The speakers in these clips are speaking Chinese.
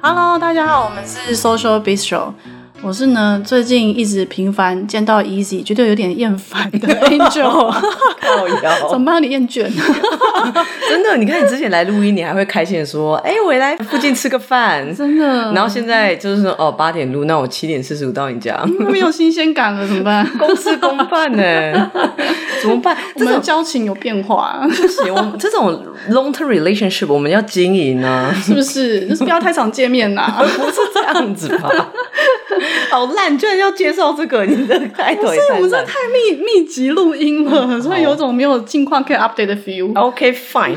Hello，大家好，我们是 Social Bistro。我是呢，最近一直频繁见到 Easy，觉得有点厌烦的 Angel。怎么办？你厌倦？真的？你看你之前来录音，你还会开心的说：“哎、欸，我来附近吃个饭。”真的。然后现在就是说：“哦，八点录，那我七点四十五到你家。”没有新鲜感了，怎么办？公事公办呢？怎么办？我们的交情有变化。不行，我们 这种 long term relationship 我们要经营呢，是不是？就是不要太常见面呐，不是这样子吧？好烂，居然要介绍这个，你的开头也太烂。我们这太密密集录音了，所以有种没有近况可以 update 的 feel。OK fine，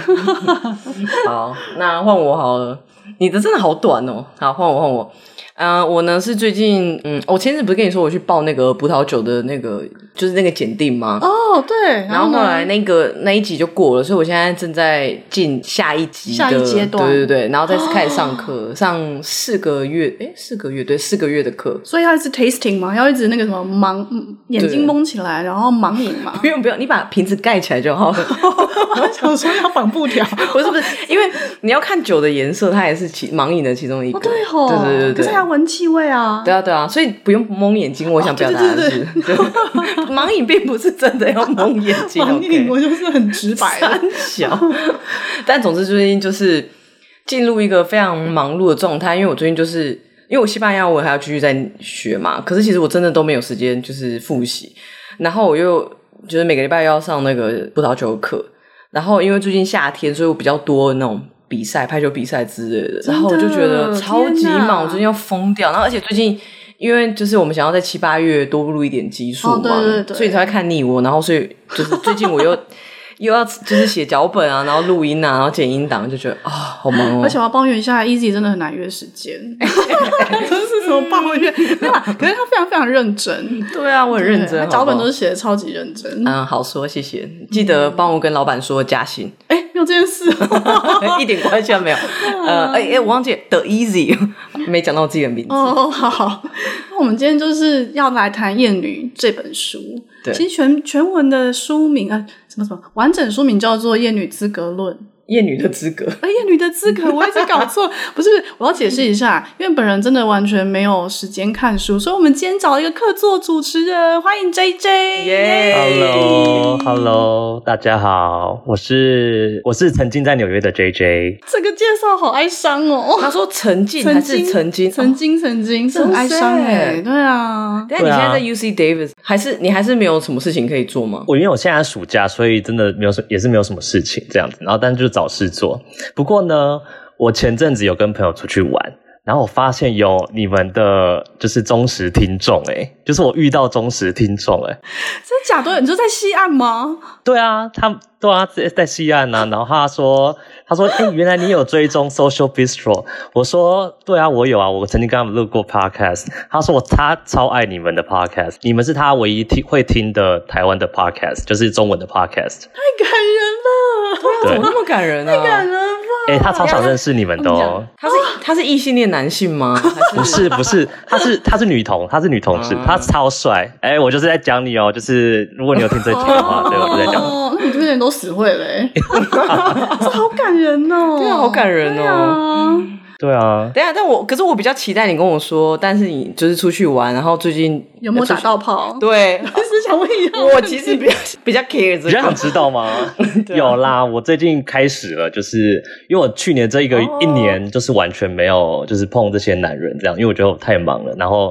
好，那换我好了。你的真的好短哦。好，换我换我。嗯、呃，我呢是最近，嗯，我前阵子不是跟你说我去报那个葡萄酒的那个，就是那个检定吗？哦，对。然后后来那个那一集就过了，所以我现在正在进下一集的下一阶段，对对对，然后再开始上课，哦、上四个月，哎四个月，对，四个月的课。所以要一直 tasting 嘛，要一直那个什么盲眼睛蒙起来，然后盲饮嘛。不用不用，你把瓶子盖起来就好了。我想说要绑布条，不是不是，因为你要看酒的颜色，它也是其盲饮的其中一个。哦对吼，对对对对。可是要闻气味啊。对啊对啊，所以不用蒙眼睛。我想表达的是，盲影并不是真的要蒙眼睛。盲影我就是很直白，三小。但总之最近就是进入一个非常忙碌的状态，因为我最近就是因为我西班牙文还要继续在学嘛，可是其实我真的都没有时间就是复习，然后我又就是每个礼拜要上那个葡萄酒课，然后因为最近夏天，所以我比较多那种。比赛、排球比赛之类的，然后我就觉得超级忙，我最近要疯掉。然后而且最近，因为就是我们想要在七八月多录一点集数嘛，哦、对对对，所以才会看腻我。然后所以就是最近我又又要就是写脚本啊，然后录音啊，然后剪音档，就觉得啊、哦、好忙哦。而且我要抱怨一下，Easy 真的很难约时间，真是什么抱怨？对吧？可是他非常非常认真。对啊，我很认真，脚本都是写的超级认真。嗯，好说，谢谢。记得帮我跟老板说加薪。哎。有这件事，一点关系都没有。呃，哎、欸、哎，我忘记 The Easy 没讲到我自己的名字。哦，好好。那我们今天就是要来谈《厌女》这本书。对，其实全全文的书名啊，什么什么完整书名叫做《厌女资格论》。厌女的资格，哎，厌女的资格，我一直搞错，不是，我要解释一下，因为本人真的完全没有时间看书，所以我们今天找了一个客座主持人，欢迎 JJ，耶 Hello，Hello，大家好，我是我是曾经在纽约的 JJ，这个介绍好哀伤哦，他说曾经还是曾经，曾经曾经是很哀伤哎，对啊，但你现在在 UC Davis，还是你还是没有什么事情可以做吗？我因为我现在暑假，所以真的没有什也是没有什么事情这样子，然后但就。找事做，不过呢，我前阵子有跟朋友出去玩，然后我发现有你们的就是忠实听众，诶，就是我遇到忠实听众，诶，真假的？你就在西岸吗？对啊，他对啊，在在西岸啊。然后他说，他说，诶，原来你有追踪 Social Bistro？我说，对啊，我有啊，我曾经跟他们录过 Podcast。他说，我他超爱你们的 Podcast，你们是他唯一听会听的台湾的 Podcast，就是中文的 Podcast。太感人怎么那么感人呢？太感人了！哎，他超想认识你们的哦。他是他是异性恋男性吗？不是不是，他是他是女同，他是女同志，他超帅。哎，我就是在讲你哦，就是如果你有听这句的话，对，我就在讲。哦，那你这边人都死会了，这好感人哦，对啊，好感人哦。对啊，等下，但我可是我比较期待你跟我说，但是你就是出去玩，然后最近有没有打到炮？对，我是想问一下，我其实比较 比较 care 这个，比较想知道吗？有啦，我最近开始了，就是因为我去年这一个一年就是完全没有就是碰这些男人这样，因为我觉得我太忙了，然后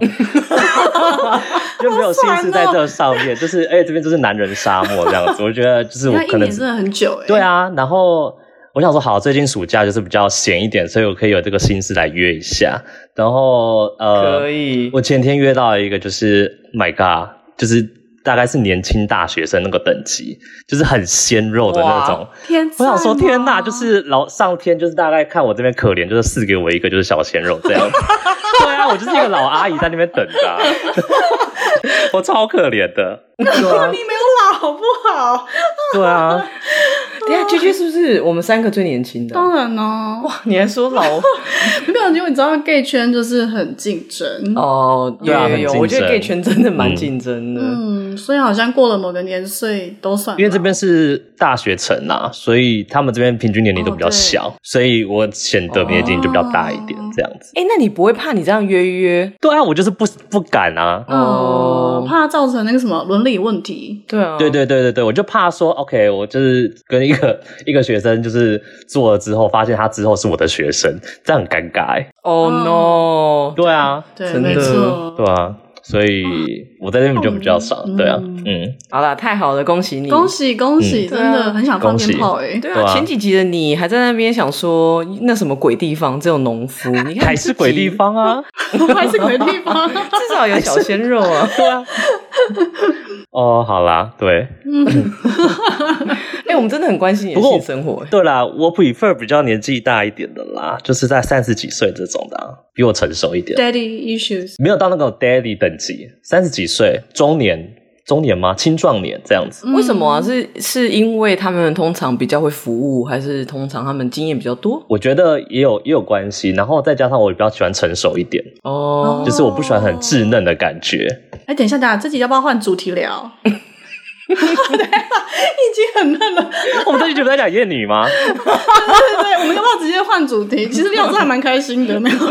就没有心思在这上面，就是哎，这边就是男人沙漠这样子，我觉得就是我可能真的很久哎，对啊，然后。我想说，好，最近暑假就是比较闲一点，所以我可以有这个心思来约一下。然后，呃，可以。我前天约到一个，就是，My God，就是大概是年轻大学生那个等级，就是很鲜肉的那种。天，我想说，天呐，就是老上天，就是大概看我这边可怜，就是赐给我一个就是小鲜肉这样。对啊，我就是一个老阿姨在那边等着，啊，我超可怜的。那你没有老好不好？对啊。等下，J J 是不是我们三个最年轻的？当然呢。哇，你还说老？没有，因为你知道 gay 圈就是很竞争哦。有有有，我觉得 gay 圈真的蛮竞争的。嗯，所以好像过了某个年岁都算。因为这边是大学城啊，所以他们这边平均年龄都比较小，所以我显得年龄就比较大一点，这样子。哎，那你不会怕你这样约约？对啊，我就是不不敢啊。哦，怕造成那个什么伦理问题。对啊，对对对对对，我就怕说，OK，我就是跟一个 一个学生，就是做了之后，发现他之后是我的学生，这样很尴尬哎。Oh no！对啊，对，没错，对啊。所以我在那边就比较少，对啊，嗯，好啦，太好了，恭喜你，恭喜恭喜，真的很想放鞭炮哎，对啊，前几集的你还在那边想说那什么鬼地方，只有农夫，你看还是鬼地方啊，还是鬼地方，至少有小鲜肉啊，对啊，哦，好啦，对，嗯。我们真的很关心你的性生活。对啦，我 prefer 比较年纪大一点的啦，就是在三十几岁这种的，比我成熟一点。Daddy issues 没有到那个 daddy 等级，三十几岁，中年，中年吗？青壮年这样子。为什么啊？是是因为他们通常比较会服务，还是通常他们经验比较多？我觉得也有也有关系，然后再加上我比较喜欢成熟一点哦，就是我不喜欢很稚嫩的感觉。哎、欸，等一下，等一下，这集要不要换主题聊？对，已经很嫩了。我们这集不在讲厌女吗？对对对，我们要不要直接换主题？其实廖子还蛮开心的，没有？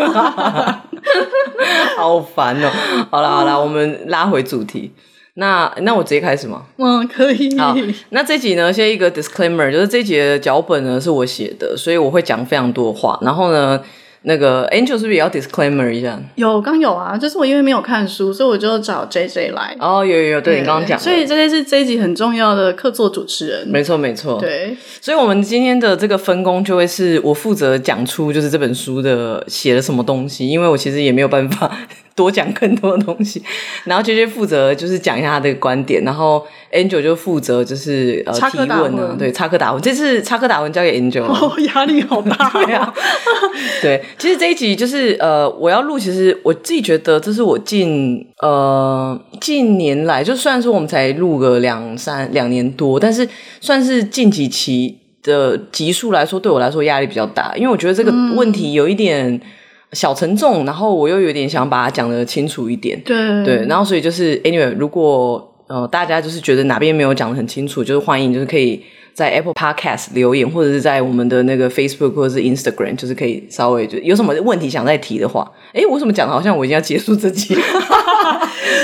好烦哦！好了好了，我们拉回主题。那那我直接开始吗？嗯，可以。好，那这集呢，先一个 disclaimer，就是这集的脚本呢是我写的，所以我会讲非常多话。然后呢，那个 Angel 是不是也要 disclaimer 一下？有，刚有啊，就是我因为没有看书，所以我就找 JJ 来。哦，有有有，对，对你刚刚讲，所以 JJ 是这一集很重要的客座主持人。没错没错，对，所以我们今天的这个分工就会是我负责讲出就是这本书的写了什么东西，因为我其实也没有办法。多讲更多的东西，然后 JJ 负责就是讲一下他的观点，然后 Angel 就负责就是呃提问呢，对，插科打诨。这次插科打诨交给 Angel，哦，压力好大呀、啊。对，其实这一集就是呃，我要录，其实我自己觉得这是我近呃近年来，就算是我们才录个两三两年多，但是算是近几期的集数来说，对我来说压力比较大，因为我觉得这个问题有一点。嗯小沉重，然后我又有点想把它讲得清楚一点，对。对，然后所以就是 anyway，如果呃大家就是觉得哪边没有讲得很清楚，就是欢迎就是可以在 Apple Podcast 留言，或者是在我们的那个 Facebook 或者是 Instagram，就是可以稍微就有什么问题想再提的话，哎，我怎么讲的好像我已经要结束这集。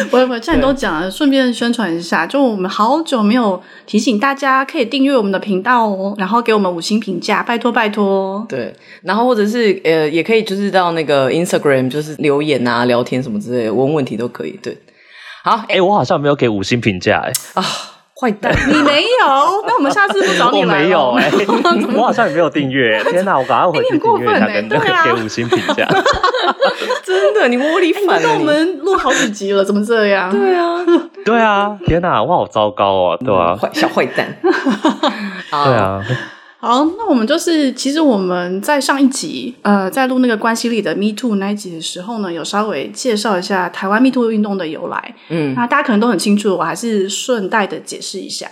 不会不会，既然都讲了，顺便宣传一下，就我们好久没有提醒大家可以订阅我们的频道哦，然后给我们五星评价，拜托拜托。对，然后或者是呃，也可以就是到那个 Instagram，就是留言啊、聊天什么之类的，问问题都可以。对，好，哎、欸，我好像没有给五星评价，哎啊。坏蛋，你没有？那我们下次不找你来了。我没有哎、欸，我好像也没有订阅。天哪，我赶快回去订阅一下，跟那个给五星评价。真的，你窝里反了。那我们录好几集了，怎么这样？对啊，对啊，天哪，我好糟糕哦，对啊，坏小坏蛋。对啊。好，那我们就是，其实我们在上一集，呃，在录那个关系里的 Me Too 那一集的时候呢，有稍微介绍一下台湾 Me Too 运动的由来。嗯，那大家可能都很清楚，我还是顺带的解释一下。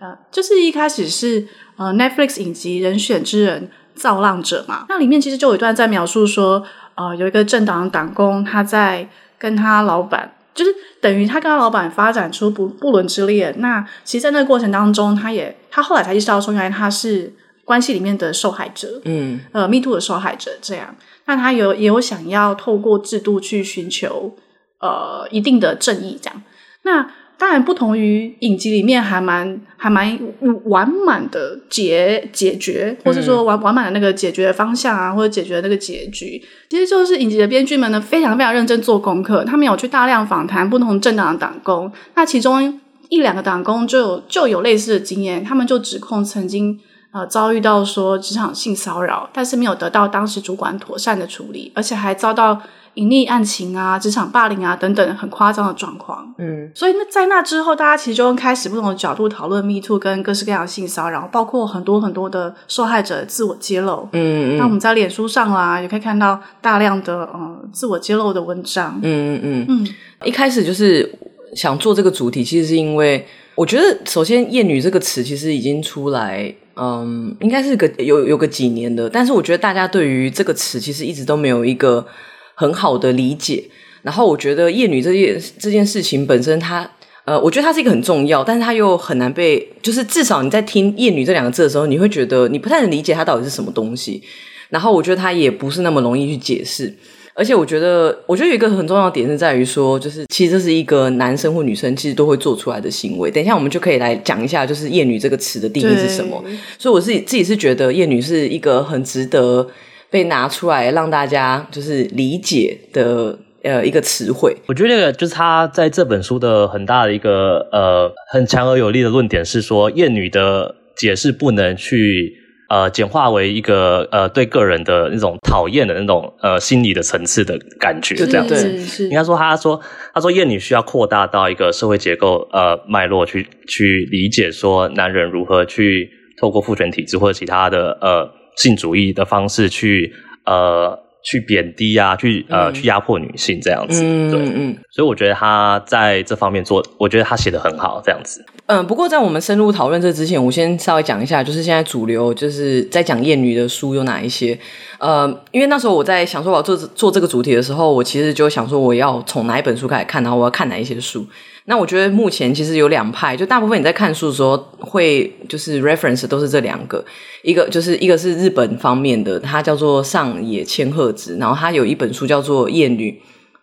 呃，就是一开始是呃 Netflix 影集《人选之人造浪者》嘛，那里面其实就有一段在描述说，呃，有一个政党党工他在跟他老板，就是等于他跟他老板发展出不不伦之恋。那其实，在那个过程当中，他也他后来才意识到说，原来他是。关系里面的受害者，嗯，呃，Me Too 的受害者，这样，那他有也有想要透过制度去寻求呃一定的正义，这样。那当然不同于影集里面还蛮还蛮完满的解解决，或是说完完满的那个解决的方向啊，或者解决的那个结局，其实就是影集的编剧们呢非常非常认真做功课，他们有去大量访谈不同政党的党工，那其中一两个党工就有就有类似的经验，他们就指控曾经。呃，遭遇到说职场性骚扰，但是没有得到当时主管妥善的处理，而且还遭到隐匿案情啊、职场霸凌啊等等很夸张的状况。嗯，所以那在那之后，大家其实就开始不同的角度讨论 Me Too 跟各式各样的性骚扰，包括很多很多的受害者自我揭露。嗯嗯。那我们在脸书上啦，也可以看到大量的呃自我揭露的文章。嗯嗯嗯。嗯，一开始就是想做这个主题，其实是因为我觉得，首先“厌女”这个词其实已经出来。嗯，应该是个有有个几年的，但是我觉得大家对于这个词其实一直都没有一个很好的理解。然后我觉得厌女这件这件事情本身它，呃，我觉得它是一个很重要，但是它又很难被，就是至少你在听厌女这两个字的时候，你会觉得你不太能理解它到底是什么东西。然后我觉得它也不是那么容易去解释。而且我觉得，我觉得有一个很重要的点是在于说，就是其实这是一个男生或女生其实都会做出来的行为。等一下我们就可以来讲一下，就是厌女这个词的定义是什么。所以我自己自己是觉得厌女是一个很值得被拿出来让大家就是理解的呃一个词汇。我觉得就是他在这本书的很大的一个呃很强而有力的论点是说，厌女的解释不能去。呃，简化为一个呃，对个人的那种讨厌的那种呃心理的层次的感觉，这样子。应该说，他说，他说厌女需要扩大到一个社会结构呃脉络去去理解，说男人如何去透过父权体制或者其他的呃性主义的方式去呃去贬低啊，去呃、嗯、去压迫女性这样子。嗯对嗯。所以我觉得他在这方面做，我觉得他写的很好，这样子。嗯，不过在我们深入讨论这之前，我先稍微讲一下，就是现在主流就是在讲厌女的书有哪一些。呃，因为那时候我在想说我要做做这个主题的时候，我其实就想说我要从哪一本书开始看，然后我要看哪一些书。那我觉得目前其实有两派，就大部分你在看书的时候会就是 reference 都是这两个，一个就是一个是日本方面的，它叫做上野千鹤子，然后他有一本书叫做《厌女》，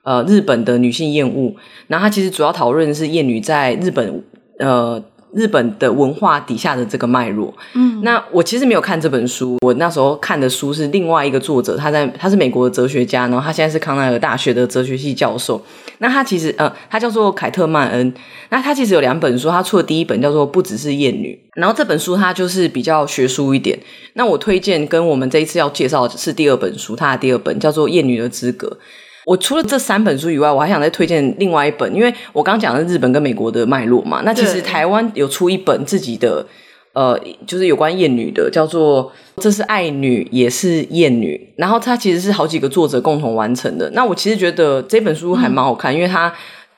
呃，日本的女性厌恶，然后它其实主要讨论的是厌女在日本。呃，日本的文化底下的这个脉络，嗯，那我其实没有看这本书，我那时候看的书是另外一个作者，他在他是美国的哲学家，然后他现在是康奈尔大学的哲学系教授。那他其实呃，他叫做凯特曼恩，那他其实有两本书，他出的第一本叫做《不只是厌女》，然后这本书他就是比较学术一点。那我推荐跟我们这一次要介绍的是第二本书，他的第二本叫做《厌女的资格》。我除了这三本书以外，我还想再推荐另外一本，因为我刚刚讲的日本跟美国的脉络嘛。那其实台湾有出一本自己的，呃，就是有关厌女的，叫做《这是爱女也是厌女》，然后它其实是好几个作者共同完成的。那我其实觉得这本书还蛮好看，嗯、因为它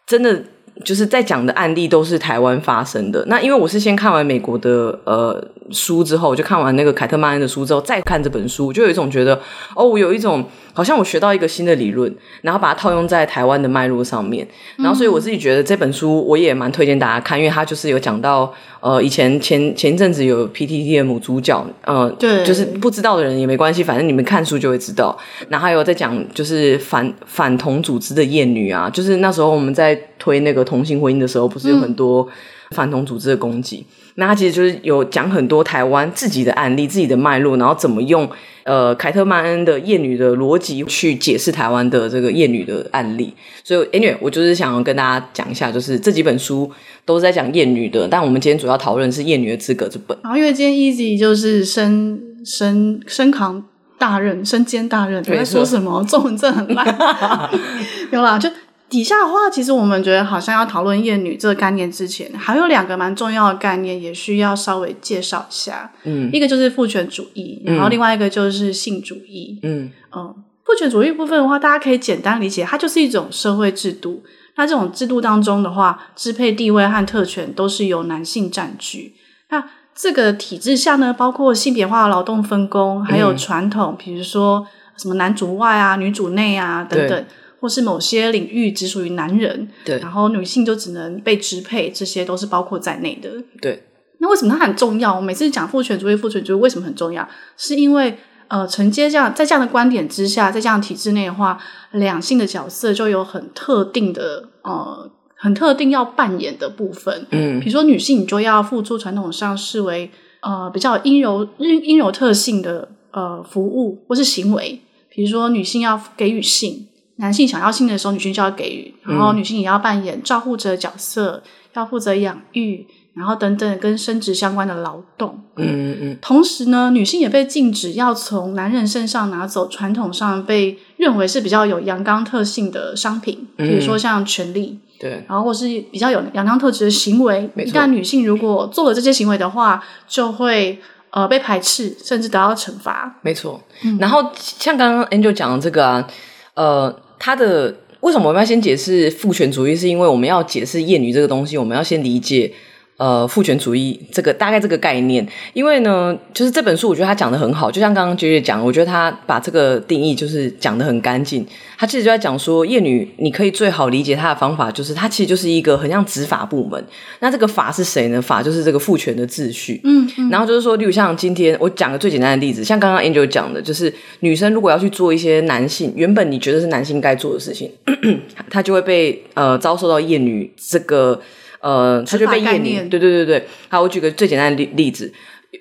真的。就是在讲的案例都是台湾发生的。那因为我是先看完美国的呃书之后，就看完那个凯特曼恩的书之后，再看这本书，就有一种觉得哦，我有一种好像我学到一个新的理论，然后把它套用在台湾的脉络上面。然后所以我自己觉得这本书我也蛮推荐大家看，因为它就是有讲到呃以前前前一阵子有 PTT 的母主角，呃对，就是不知道的人也没关系，反正你们看书就会知道。然后还有在讲就是反反同组织的厌女啊，就是那时候我们在。推那个同性婚姻的时候，不是有很多反同组织的攻击？嗯、那他其实就是有讲很多台湾自己的案例、自己的脉络，然后怎么用呃凯特曼恩的厌女的逻辑去解释台湾的这个厌女的案例。所以，anyway，我就是想要跟大家讲一下，就是这几本书都是在讲厌女的，但我们今天主要讨论是《厌女的资格》这本。然后，因为今天 Easy 就是身身身扛大任、身兼大任，你在说什么？中文真的很烂，有啦，就。底下的话，其实我们觉得好像要讨论厌女这个概念之前，还有两个蛮重要的概念，也需要稍微介绍一下。嗯，一个就是父权主义，然后另外一个就是性主义。嗯嗯，父权主义部分的话，大家可以简单理解，它就是一种社会制度。那这种制度当中的话，支配地位和特权都是由男性占据。那这个体制下呢，包括性别化的劳动分工，还有传统，比如说什么男主外啊、女主内啊等等。或是某些领域只属于男人，对，然后女性就只能被支配，这些都是包括在内的。对，那为什么它很重要？我每次讲父权主义，父权主义为什么很重要？是因为呃，承接这样在这样的观点之下，在这样的体制内的话，两性的角色就有很特定的呃，很特定要扮演的部分。嗯，比如说女性，你就要付出传统上视为呃比较阴柔阴阴柔特性的呃服务或是行为，比如说女性要给予性。男性想要性的时候，女性就要给予，然后女性也要扮演照护者角色，嗯、要负责养育，然后等等跟生殖相关的劳动。嗯嗯嗯。同时呢，女性也被禁止要从男人身上拿走传统上被认为是比较有阳刚特性的商品，比如说像权力，对，然后或是比较有阳刚特质的行为。一旦女性如果做了这些行为的话，就会呃被排斥，甚至得到惩罚。没错。嗯、然后像刚刚 Angel 讲的这个啊，呃。他的为什么我们要先解释父权主义？是因为我们要解释厌女这个东西，我们要先理解呃，父权主义这个大概这个概念，因为呢，就是这本书我觉得他讲得很好，就像刚刚 JJ 讲，我觉得他把这个定义就是讲得很干净。他其实就在讲说，厌女你可以最好理解他的方法，就是他其实就是一个很像执法部门。那这个法是谁呢？法就是这个父权的秩序。嗯，嗯，然后就是说，例如像今天我讲个最简单的例子，像刚刚 Angel 讲的，就是女生如果要去做一些男性原本你觉得是男性该做的事情，他就会被呃遭受到厌女这个。呃，他就被厌女，对对对对。好，我举个最简单的例例子，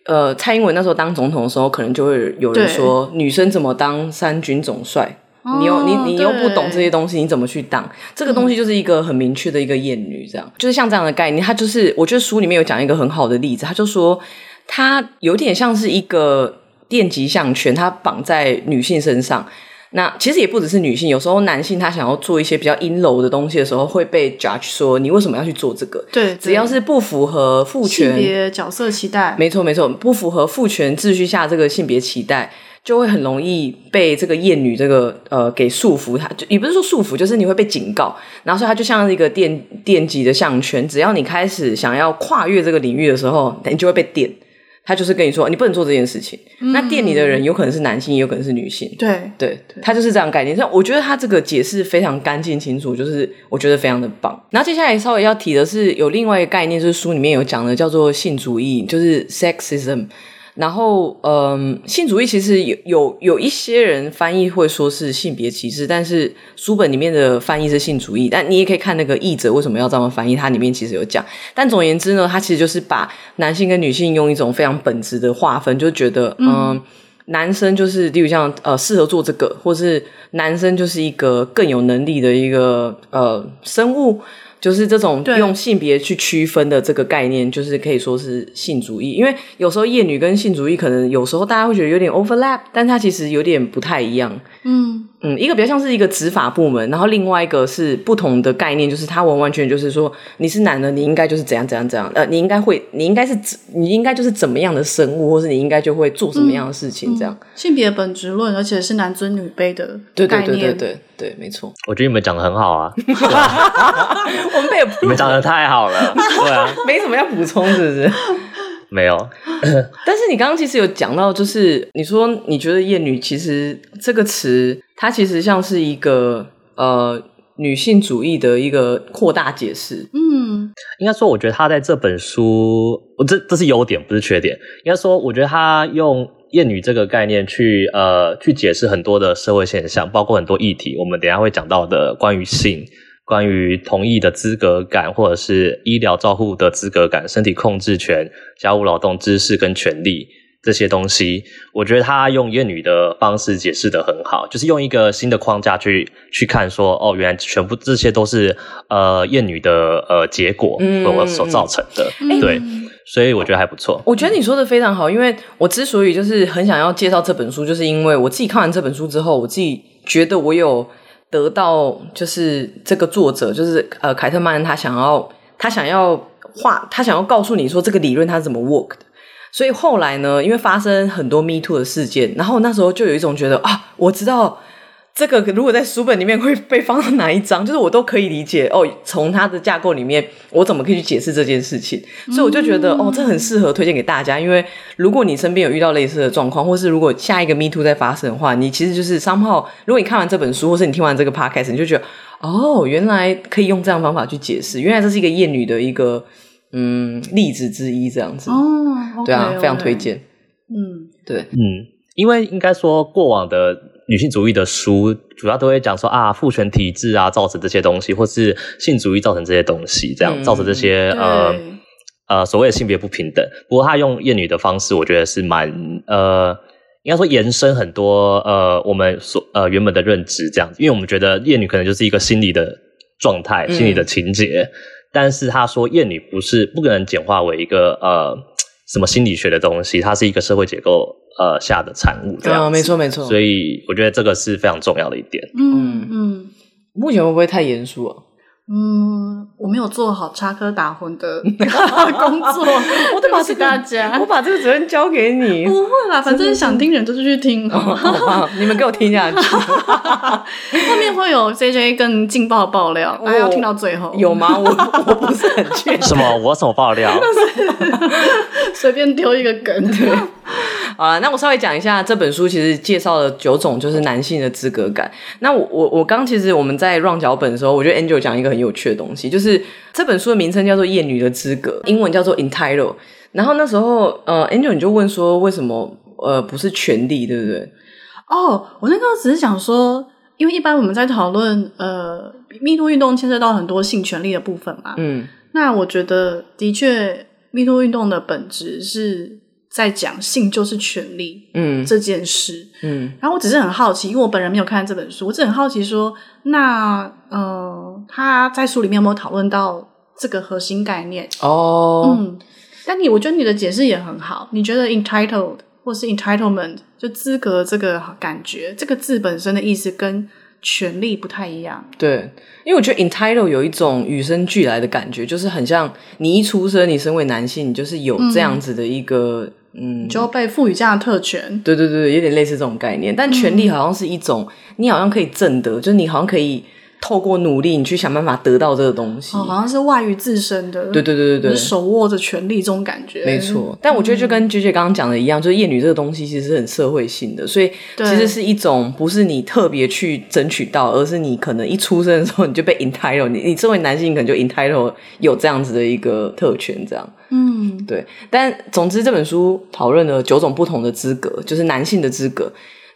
呃，蔡英文那时候当总统的时候，可能就会有人说，女生怎么当三军总帅？哦、你又你你又不懂这些东西，你怎么去当？这个东西就是一个很明确的一个厌女，这样、嗯、就是像这样的概念。他就是，我觉得书里面有讲一个很好的例子，他就说，他有点像是一个电极项圈，他绑在女性身上。那其实也不只是女性，有时候男性他想要做一些比较阴柔的东西的时候，会被 judge 说，你为什么要去做这个？对，只要是不符合父权性别角色期待，没错没错，不符合父权秩序下这个性别期待，就会很容易被这个厌女这个呃给束缚。他就也不是说束缚，就是你会被警告，然后所以它就像一个电电极的项圈，只要你开始想要跨越这个领域的时候，你就会被电。他就是跟你说，你不能做这件事情。嗯、那店里的人有可能是男性，也有可能是女性。对对，他就是这样概念。所以我觉得他这个解释非常干净清楚，就是我觉得非常的棒。然后接下来稍微要提的是，有另外一个概念，就是书里面有讲的，叫做性主义，就是 sexism。然后，嗯，性主义其实有有有一些人翻译会说是性别歧视，但是书本里面的翻译是性主义。但你也可以看那个译者为什么要这么翻译，它里面其实有讲。但总而言之呢，它其实就是把男性跟女性用一种非常本质的划分，就觉得，嗯，嗯男生就是例如像呃适合做这个，或是男生就是一个更有能力的一个呃生物。就是这种用性别去区分的这个概念，就是可以说是性主义。因为有时候夜女跟性主义可能有时候大家会觉得有点 overlap，但它其实有点不太一样。嗯嗯，一个比较像是一个执法部门，然后另外一个是不同的概念，就是它完完全全就是说你是男的，你应该就是怎样怎样怎样。呃，你应该会，你应该是你应该就是怎么样的生物，或是你应该就会做什么样的事情，这样。嗯嗯、性别本质论，而且是男尊女卑的概念。对对对对对对，没错。我觉得你们讲的很好啊。我们被你们讲的太好了，对啊，没什么要补充，是不是？没有。但是你刚刚其实有讲到，就是你说你觉得“厌女”其实这个词，它其实像是一个呃女性主义的一个扩大解释。嗯，应该说，我觉得他在这本书，我这这是优点，不是缺点。应该说，我觉得他用“厌女”这个概念去呃去解释很多的社会现象，包括很多议题。我们等一下会讲到的关于性。关于同意的资格感，或者是医疗照护的资格感、身体控制权、家务劳动知识跟权利这些东西，我觉得他用厌女的方式解释得很好，就是用一个新的框架去去看说，哦，原来全部这些都是呃厌女的呃结果所所造成的，嗯、对，所以我觉得还不错。我觉得你说的非常好，因为我之所以就是很想要介绍这本书，就是因为我自己看完这本书之后，我自己觉得我有。得到就是这个作者，就是呃凯特曼，他想要他想要画，他想要告诉你说这个理论他是怎么 work 的。所以后来呢，因为发生很多 Me Too 的事件，然后那时候就有一种觉得啊，我知道。这个如果在书本里面会被放到哪一章，就是我都可以理解哦。从它的架构里面，我怎么可以去解释这件事情？所以我就觉得哦，这很适合推荐给大家。因为如果你身边有遇到类似的状况，或是如果下一个 Me Too 在发生的话，你其实就是 somehow，如果你看完这本书，或是你听完这个 podcast，你就觉得哦，原来可以用这样的方法去解释。原来这是一个厌女的一个嗯例子之一，这样子哦。Okay, 对啊非常推荐。嗯，对，嗯，因为应该说过往的。女性主义的书主要都会讲说啊，父权体制啊造成这些东西，或是性主义造成这些东西，这样、嗯、造成这些呃呃所谓的性别不平等。不过他用厌女的方式，我觉得是蛮呃，应该说延伸很多呃我们所呃原本的认知这样子，因为我们觉得厌女可能就是一个心理的状态、心理的情节，嗯、但是他说厌女不是不可能简化为一个呃什么心理学的东西，它是一个社会结构。呃，下的产物这样，啊，没错没错，所以我觉得这个是非常重要的一点。嗯嗯，目前会不会太严肃啊？嗯，我没有做好插科打诨的 工作，我对不起大家，我把这个责任交给你。不会啦，反正想听人就是去听。你们给我听下去。后面会有 JJ 更劲爆的爆料，大家要听到最后。有吗？我我不是很确 定。什么？我什么爆料？随便丢一个梗。对。好了，那我稍微讲一下这本书，其实介绍了九种就是男性的资格感。那我我我刚其实我们在 run 脚本的时候，我觉得 Angel 讲一个很有趣的东西，就是这本书的名称叫做《厌女的资格》，英文叫做 Entitled。然后那时候呃，Angel 你就问说，为什么呃不是权利，对不对？哦，我那时候只是想说，因为一般我们在讨论呃，MeToo 运动牵涉到很多性权利的部分嘛。嗯，那我觉得的确，MeToo 运动的本质是。在讲性就是权利，嗯，这件事，嗯，然后我只是很好奇，因为我本人没有看这本书，我只很好奇说，那呃，他在书里面有没有讨论到这个核心概念？哦，嗯，但你我觉得你的解释也很好，你觉得 entitled 或是 entitlement 就资格这个感觉，这个字本身的意思跟权利不太一样。对，因为我觉得 entitled 有一种与生俱来的感觉，就是很像你一出生，你身为男性，你就是有这样子的一个。嗯嗯，就被赋予这样的特权，对对对，有点类似这种概念。但权利好像是一种，嗯、你好像可以挣得，就是你好像可以透过努力，你去想办法得到这个东西。哦，好像是外于自身的。对对对对对，手握着权力这种感觉，没错。但我觉得就跟 JJ 刚刚讲的一样，就是厌女这个东西其实是很社会性的，所以其实是一种不是你特别去争取到，而是你可能一出生的时候你就被 entitled，你你作为男性可能就 entitled 有这样子的一个特权，这样。嗯，对，但总之这本书讨论了九种不同的资格，就是男性的资格。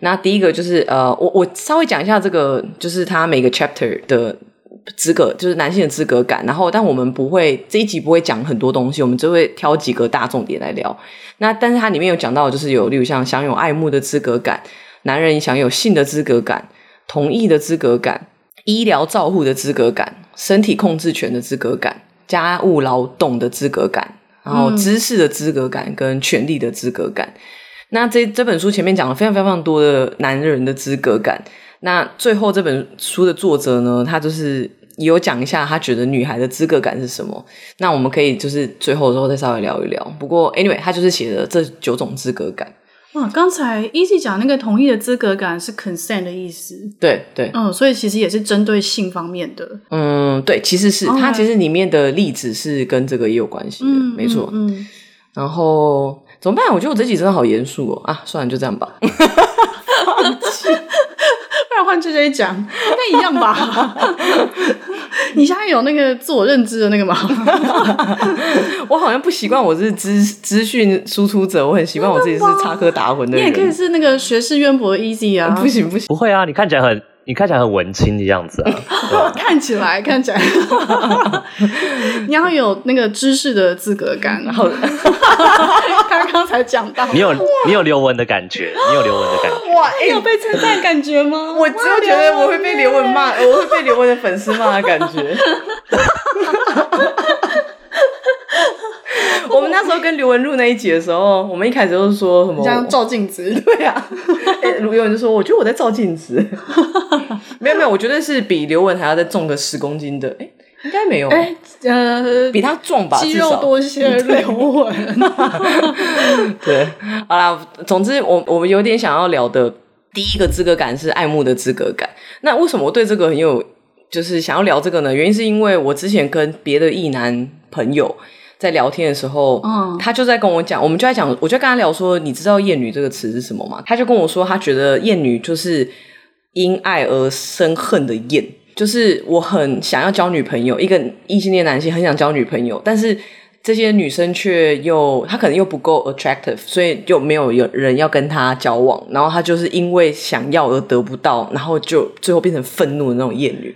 那第一个就是呃，我我稍微讲一下这个，就是他每个 chapter 的资格，就是男性的资格感。然后，但我们不会这一集不会讲很多东西，我们只会挑几个大重点来聊。那但是它里面有讲到，就是有例如像享有爱慕的资格感，男人享有性的资格感，同意的资格感，医疗照护的资格感，身体控制权的资格感，家务劳动的资格感。然后知识的资格感跟权利的资格感，嗯、那这这本书前面讲了非常非常多的男人的资格感。那最后这本书的作者呢，他就是也有讲一下他觉得女孩的资格感是什么。那我们可以就是最后的时候再稍微聊一聊。不过 anyway，他就是写的这九种资格感。哇，刚才 Easy 讲那个同意的资格感是 consent 的意思，对对，嗯，所以其实也是针对性方面的，嗯，对，其实是.它其实里面的例子是跟这个也有关系的，嗯、没错，嗯，嗯然后怎么办？我觉得我这集真的好严肃哦，啊，算了，就这样吧。不然换 JJ 讲，应该一样吧？你现在有那个自我认知的那个吗？我好像不习惯，我是资资讯输出者，我很习惯我自己是插科打诨的人。你也可以是那个学识渊博的 Easy 啊，不行不行，不会啊，你看起来很。你看起来很文青的样子啊！看起来，看起来，你要有那个知识的资格感。然后，他刚才讲到，你有你有刘雯的感觉，你有刘雯的感觉。哇，你有被称赞的感觉吗？我只有觉得我会被刘雯骂，我会被刘雯的粉丝骂的感觉。我们那时候跟刘雯录那一集的时候，我们一开始都是说什么？像照镜子，对啊。刘雯就说：“我觉得我在照镜子。”没有没有，我觉得是比刘文还要再重个十公斤的。哎，应该没有。哎，呃，比他重吧，肌肉多些。刘雯。对，好啦，总之我我们有点想要聊的第一个资格感是爱慕的资格感。那为什么我对这个很有就是想要聊这个呢？原因是因为我之前跟别的异男朋友。在聊天的时候，嗯，他就在跟我讲，我们就在讲，我就跟他聊说，你知道“厌女”这个词是什么吗？他就跟我说，他觉得“厌女”就是因爱而生恨的厌，就是我很想要交女朋友，一个异性恋男性很想交女朋友，但是这些女生却又他可能又不够 attractive，所以就没有有人要跟他交往，然后他就是因为想要而得不到，然后就最后变成愤怒的那种厌女。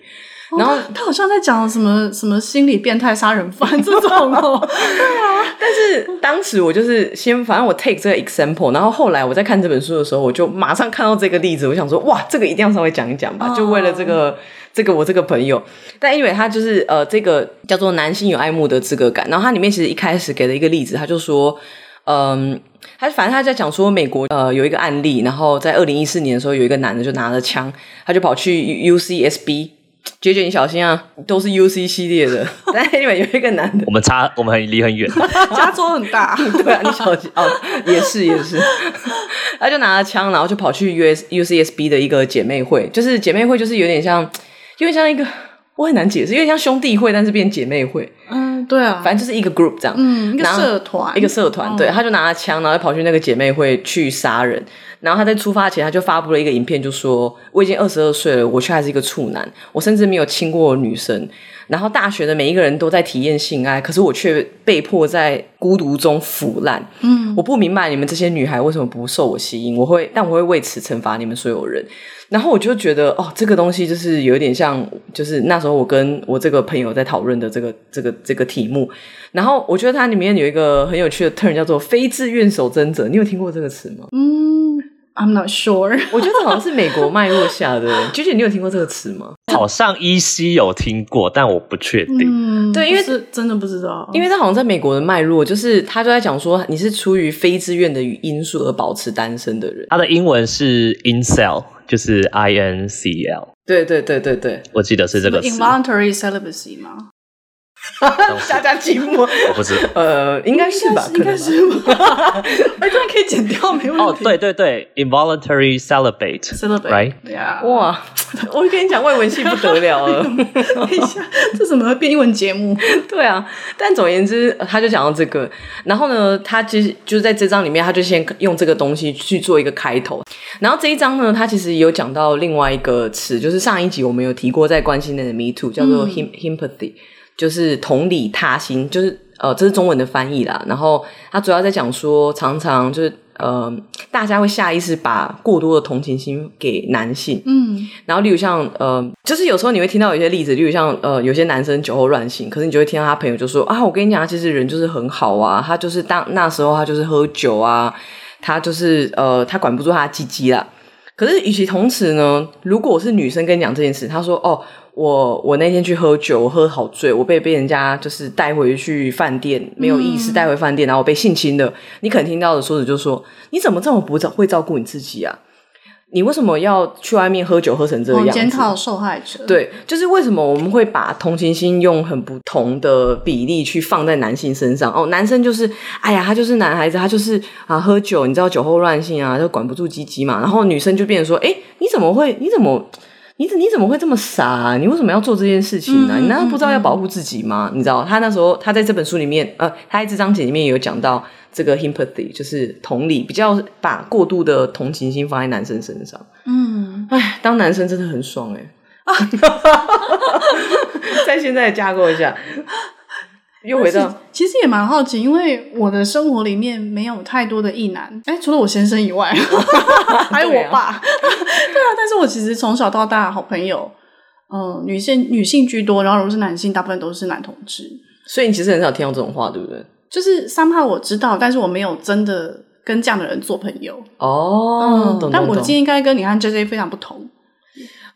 然后、哦、他，他好像在讲什么什么心理变态杀人犯 这种哦，对啊。但是当时我就是先，反正我 take 这个 example，然后后来我在看这本书的时候，我就马上看到这个例子，我想说哇，这个一定要稍微讲一讲吧，就为了这个、哦、这个我这个朋友。但因为他就是呃，这个叫做男性有爱慕的资格感，然后他里面其实一开始给了一个例子，他就说，嗯，他反正他在讲说美国呃有一个案例，然后在二零一四年的时候，有一个男的就拿着枪，他就跑去 UCSB。姐姐你小心啊，都是 UC 系列的。但 anyway 有一个男的，我们差我们很离很远，加州很大，对啊，你小心哦，也是也是。他就拿着枪，然后就跑去 US UCSB 的一个姐妹会，就是姐妹会，就是有点像，有点像一个。我很难解释，有点像兄弟会，但是变姐妹会。嗯，对啊，反正就是一个 group 这样。嗯，一个社团，一个社团。对，他就拿着枪，然后跑去那个姐妹会去杀人。然后他在出发前，他就发布了一个影片，就说：“我已经二十二岁了，我却还是一个处男，我甚至没有亲过女生。然后大学的每一个人都在体验性爱，可是我却被迫在孤独中腐烂。嗯，我不明白你们这些女孩为什么不受我吸引，我会，但我会为此惩罚你们所有人。”然后我就觉得哦，这个东西就是有点像，就是那时候我跟我这个朋友在讨论的这个这个这个题目。然后我觉得它里面有一个很有趣的 turn 叫做“非自愿守贞者”，你有听过这个词吗？嗯，I'm not sure。我觉得好像是美国脉络下的。啾啾，你有听过这个词吗？好像依稀有听过，但我不确定。嗯，对，因为是真的不知道，因为他好像在美国的脉络，就是他就在讲说，你是出于非自愿的因素而保持单身的人。他的英文是 incel。就是 I N C L，对对对对对，我记得是这个词。Involuntary celibacy 吗？大家寂寞，我不知道。呃，应该是吧，应该是吧。哎，这可以剪掉，没问题。哦，对对对，involuntary celibate，right？哇，我跟你讲，外文系不得了了。等一下，这怎么会变英文节目？对啊，但总而言之，他就讲到这个。然后呢，他其实就是在这章里面，他就先用这个东西去做一个开头。然后这一章呢，他其实有讲到另外一个词，就是上一集我们有提过，在关心内的 Me Too，叫做 him himpathy。就是同理他心，就是呃，这是中文的翻译啦。然后他主要在讲说，常常就是呃，大家会下意识把过多的同情心给男性，嗯。然后例如像呃，就是有时候你会听到有些例子，例如像呃，有些男生酒后乱性，可是你就会听到他朋友就说啊，我跟你讲，其实人就是很好啊，他就是当那时候他就是喝酒啊，他就是呃，他管不住他的鸡鸡啦。可是与其同时呢，如果我是女生跟你讲这件事，他说哦。我我那天去喝酒，我喝好醉，我被被人家就是带回去饭店，没有意识带回饭店，然后我被性侵了。你可能听到的说辞就是说，你怎么这么不照会照顾你自己啊？你为什么要去外面喝酒喝成这个样子？检讨受害者。对，就是为什么我们会把同情心用很不同的比例去放在男性身上？哦，男生就是，哎呀，他就是男孩子，他就是啊，喝酒，你知道酒后乱性啊，就管不住鸡鸡嘛。然后女生就变成说，哎，你怎么会？你怎么？你怎你怎么会这么傻啊？你为什么要做这件事情呢？嗯、你难道不知道要保护自己吗？嗯、你知道他那时候他在这本书里面，呃，他在这章节里面有讲到这个 himpathy，就是同理，比较把过度的同情心放在男生身上。嗯，哎，当男生真的很爽哎！啊，在现在的架构下。又回到，其实也蛮好奇，因为我的生活里面没有太多的异男，哎，除了我先生以外，还有我爸。对啊，但是我其实从小到大好朋友，嗯、呃，女性女性居多，然后如果是男性，大部分都是男同志。所以你其实很少听到这种话，对不对？就是三怕我知道，但是我没有真的跟这样的人做朋友。哦，嗯、但我今天应该跟你和 JJ 非常不同。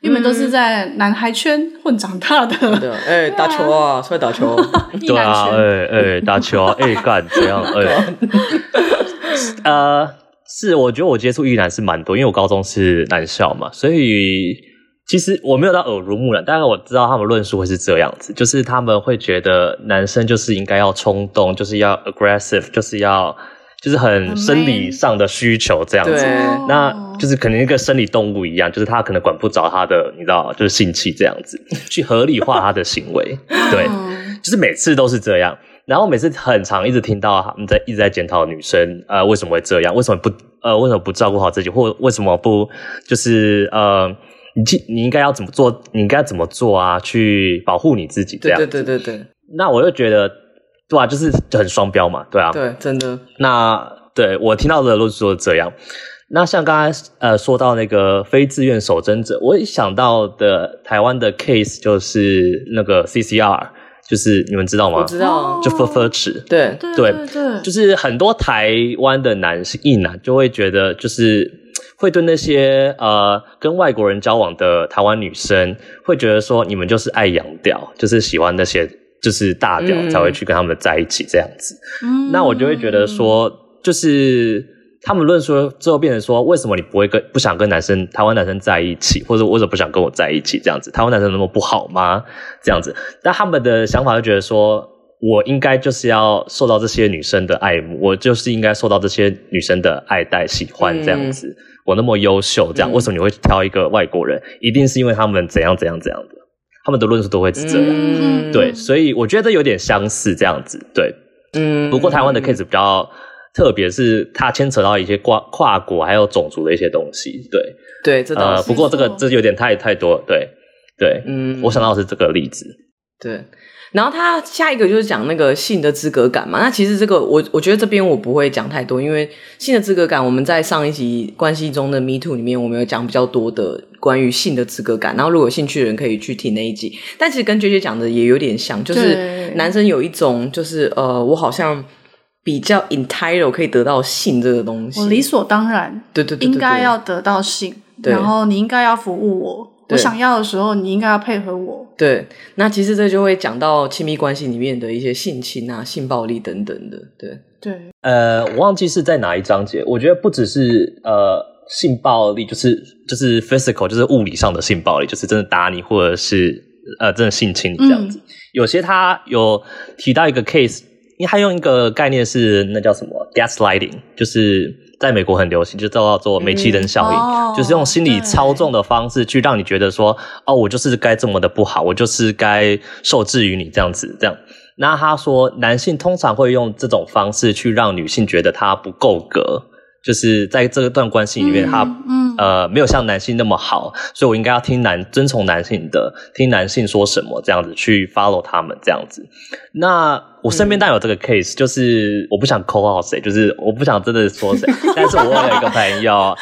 你们都是在男孩圈混长大的，哎、嗯欸，打球啊，出来打球，对啊，哎哎、欸，打球啊，哎、欸，干这样，哎、欸，呃，是，我觉得我接触异男是蛮多，因为我高中是男校嘛，所以其实我没有到耳濡目染，但是我知道他们论述会是这样子，就是他们会觉得男生就是应该要冲动，就是要 aggressive，就是要。就是很生理上的需求这样子，那就是可能一个生理动物一样，就是他可能管不着他的，你知道，就是性器这样子，去合理化他的行为，对，就是每次都是这样。然后每次很常一直听到他们在一直在检讨女生，呃，为什么会这样？为什么不呃，为什么不照顾好自己？或为什么不就是呃，你你应该要怎么做？你应该怎么做啊？去保护你自己这样子。对对对对对。那我就觉得。对啊，就是就很双标嘛，对啊，对，真的。那对我听到的都是说这样。那像刚才呃说到那个非自愿守贞者，我一想到的台湾的 case 就是那个 CCR，就是你们知道吗？我知道，就尺，对对对对，就是很多台湾的男性异男就会觉得，就是会对那些呃跟外国人交往的台湾女生，会觉得说你们就是爱洋调，就是喜欢那些。就是大屌才会去跟他们在一起这样子，嗯、那我就会觉得说，就是他们论述最后变成说，为什么你不会跟不想跟男生台湾男生在一起，或者为什么不想跟我在一起？这样子，台湾男生那么不好吗？这样子，但他们的想法就觉得说，我应该就是要受到这些女生的爱慕，我就是应该受到这些女生的爱戴、喜欢这样子。嗯、我那么优秀，这样、嗯、为什么你会挑一个外国人？一定是因为他们怎样怎样怎样的，他们的论述都会是这样。嗯、对，所以我觉得这有点相似，这样子。对，嗯。不过台湾的 case 比较。特别是它牵扯到一些跨跨国还有种族的一些东西，对对，这。呃，不过这个这有点太太多，对对，嗯，我想到的是这个例子，对。然后他下一个就是讲那个性的资格感嘛，那其实这个我我觉得这边我不会讲太多，因为性的资格感我们在上一集关系中的 Me Too 里面我们有讲比较多的关于性的资格感，然后如果有兴趣的人可以去听那一集。但其实跟 JJ 讲的也有点像，就是男生有一种就是呃，我好像。比较 entitled 可以得到性这个东西，我理所当然，对对对，应该要得到性，然后你应该要服务我，我想要的时候你应该要配合我。对，那其实这就会讲到亲密关系里面的一些性侵啊、性暴力等等的。对对，呃，我忘记是在哪一章节，我觉得不只是呃性暴力，就是就是 physical，就是物理上的性暴力，就是真的打你或者是呃真的性侵你这样子。嗯、有些他有提到一个 case。因为他用一个概念是那叫什么 gaslighting，就是在美国很流行，就叫做煤气灯效应，嗯、就是用心理操纵的方式去让你觉得说，哦，我就是该这么的不好，我就是该受制于你这样子，这样。那他说，男性通常会用这种方式去让女性觉得他不够格。就是在这段关系里面，他、嗯嗯、呃没有像男性那么好，所以我应该要听男遵从男性的，听男性说什么这样子去 follow 他们这样子。那我身边当然有这个 case，、嗯、就是我不想 call out 谁，就是我不想真的说谁，但是我有一个朋友，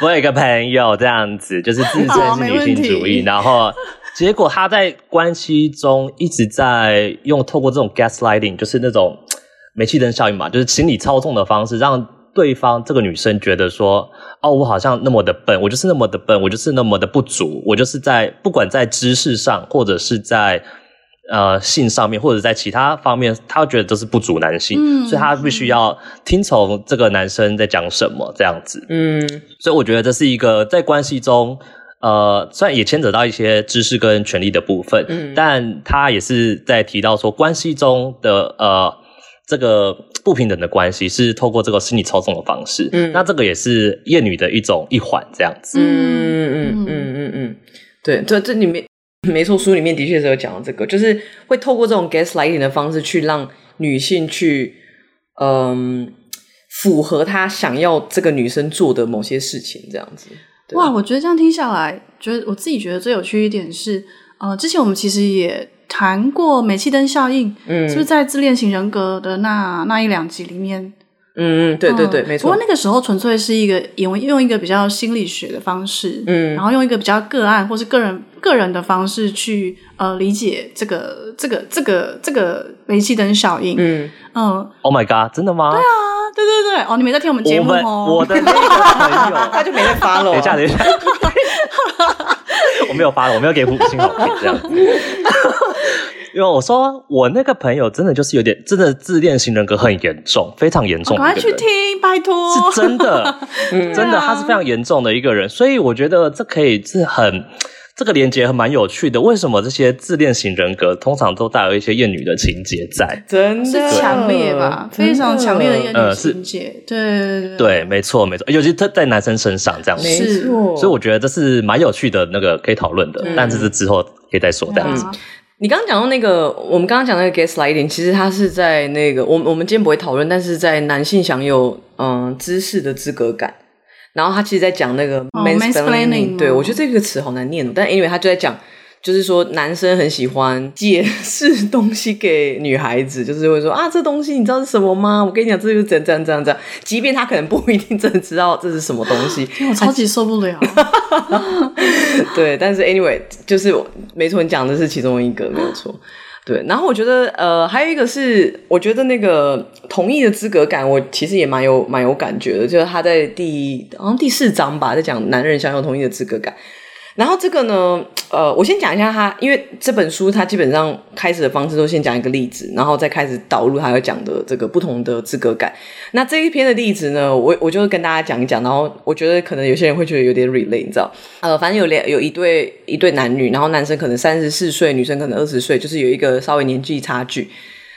我有一个朋友这样子，就是自称是女性主义，然后结果他在关系中一直在用透过这种 gaslighting，就是那种 煤气灯效应嘛，就是心理操纵的方式让。对方这个女生觉得说，哦，我好像那么的笨，我就是那么的笨，我就是那么的不足，我就是在不管在知识上，或者是在呃性上面，或者在其他方面，她觉得都是不足男性，嗯，所以她必须要听从这个男生在讲什么这样子，嗯，所以我觉得这是一个在关系中，呃，虽然也牵扯到一些知识跟权利的部分，嗯，但他也是在提到说关系中的呃。这个不平等的关系是透过这个心理操纵的方式，嗯，那这个也是厌女的一种一环，这样子，嗯嗯嗯嗯嗯，对，这这里面没错，书里面的确是有讲到这个，就是会透过这种 gaslighting 的方式去让女性去，嗯，符合她想要这个女生做的某些事情，这样子。哇，我觉得这样听下来，觉得我自己觉得最有趣一点是，呃，之前我们其实也。谈过煤气灯效应，嗯，是不是在自恋型人格的那那一两集里面？嗯嗯，对对对，嗯、没错。不过那个时候纯粹是一个用用一个比较心理学的方式，嗯，然后用一个比较个案或是个人个人的方式去呃理解这个这个这个这个煤气灯效应。嗯嗯，Oh my God，真的吗？对啊，对对对，哦，你没在听我们节目哦？我的那个朋友，他就没在发了。等一下，等一下，我没有发了，我没有给五星好评这样子。因为我说我那个朋友真的就是有点真的自恋型人格很严重，非常严重。赶快去听，拜托，是真的，真的，他是非常严重的一个人。所以我觉得这可以是很这个连接还蛮有趣的。为什么这些自恋型人格通常都带有一些厌女的情节在？真的是强烈吧？非常强烈的厌女情节。对对，没错没错，尤其他在男生身上这样子，没错。所以我觉得这是蛮有趣的，那个可以讨论的。但这是之后可以再说这样子。你刚刚讲到那个，我们刚刚讲那个 gaslighting，其实它是在那个，我我们今天不会讨论，但是在男性享有嗯知识的资格感，然后他其实在讲那个 mansplaining，对，我觉得这个词好难念，但因为他就在讲。就是说，男生很喜欢解释东西给女孩子，就是会说啊，这东西你知道是什么吗？我跟你讲，这就是怎样怎样怎样。即便他可能不一定真的知道这是什么东西，我超级受不了。对，但是 anyway，就是没错，你讲的是其中一个，没有错。对，然后我觉得呃，还有一个是，我觉得那个同意的资格感，我其实也蛮有蛮有感觉的。就是他在第好像第四章吧，在讲男人享有同意的资格感。然后这个呢，呃，我先讲一下他，因为这本书它基本上开始的方式都先讲一个例子，然后再开始导入他要讲的这个不同的资格感。那这一篇的例子呢，我我就跟大家讲一讲，然后我觉得可能有些人会觉得有点 relate，你知道？呃，反正有两有一对一对男女，然后男生可能三十四岁，女生可能二十岁，就是有一个稍微年纪差距。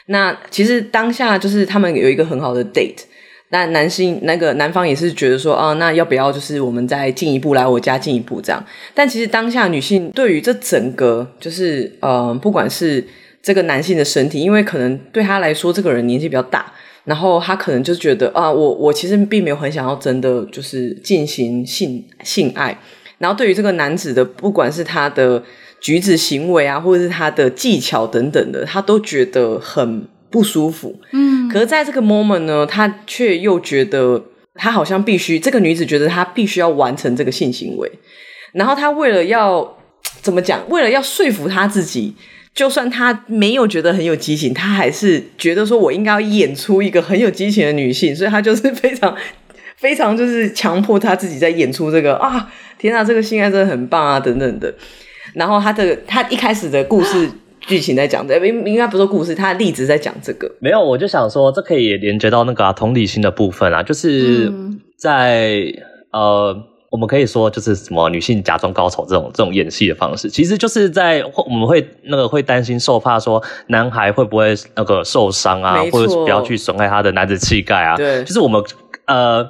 那其实当下就是他们有一个很好的 date。那男性那个男方也是觉得说啊，那要不要就是我们再进一步来我家进一步这样？但其实当下女性对于这整个就是呃，不管是这个男性的身体，因为可能对他来说这个人年纪比较大，然后他可能就觉得啊，我我其实并没有很想要真的就是进行性性爱。然后对于这个男子的，不管是他的举止行为啊，或者是他的技巧等等的，他都觉得很不舒服。嗯。可是在这个 moment 呢，他却又觉得他好像必须，这个女子觉得她必须要完成这个性行为，然后她为了要 怎么讲，为了要说服她自己，就算她没有觉得很有激情，她还是觉得说我应该要演出一个很有激情的女性，所以他就是非常 非常就是强迫她自己在演出这个啊，天哪，这个性爱真的很棒啊，等等的。然后他的他一开始的故事。剧情在讲的，应应该不是故事，他的例子在讲这个。没有，我就想说，这可以连接到那个、啊、同理心的部分啊，就是在、嗯、呃，我们可以说就是什么女性假装高潮这种这种演戏的方式，其实就是在我们会那个会担心受怕说男孩会不会那个受伤啊，或者是不要去损害他的男子气概啊，对，就是我们呃。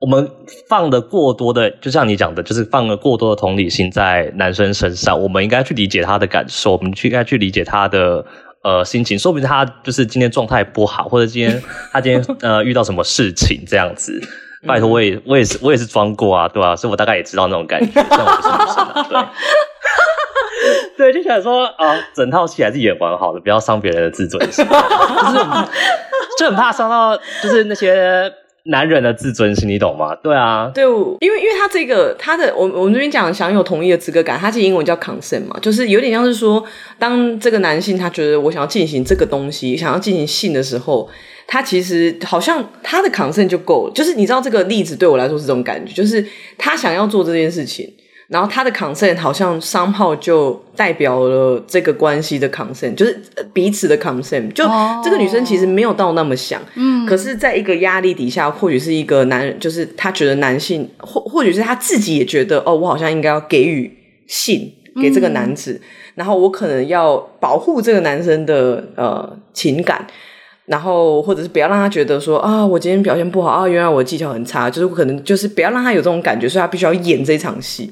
我们放的过多的，就像你讲的，就是放了过多的同理心在男生身上。我们应该去理解他的感受，我们去应该去理解他的呃心情。说不定他就是今天状态不好，或者今天 他今天呃遇到什么事情这样子。拜托，我也我也是我也是装过啊，对吧、啊？所以我大概也知道那种感觉。但我不是女生啊，对，对，就想说啊、呃，整套戏还是演完好的，不要伤别人的自尊心，就是就很怕伤到就是那些。男人的自尊心，你懂吗？对啊，对，因为因为他这个他的，我我们这边讲享有同意的资格感，他其实英文叫 consent 嘛，就是有点像是说，当这个男性他觉得我想要进行这个东西，想要进行性的时候，他其实好像他的 consent 就够了，就是你知道这个例子对我来说是这种感觉，就是他想要做这件事情。然后他的 consent 好像 somehow 就代表了这个关系的 consent，就是彼此的 consent。就这个女生其实没有到那么想，嗯，可是在一个压力底下，或许是一个男人，就是他觉得男性，或或许是他自己也觉得，哦，我好像应该要给予性给这个男子，嗯，然后我可能要保护这个男生的呃情感，然后或者是不要让他觉得说啊，我今天表现不好啊，原来我技巧很差，就是可能就是不要让他有这种感觉，所以他必须要演这场戏。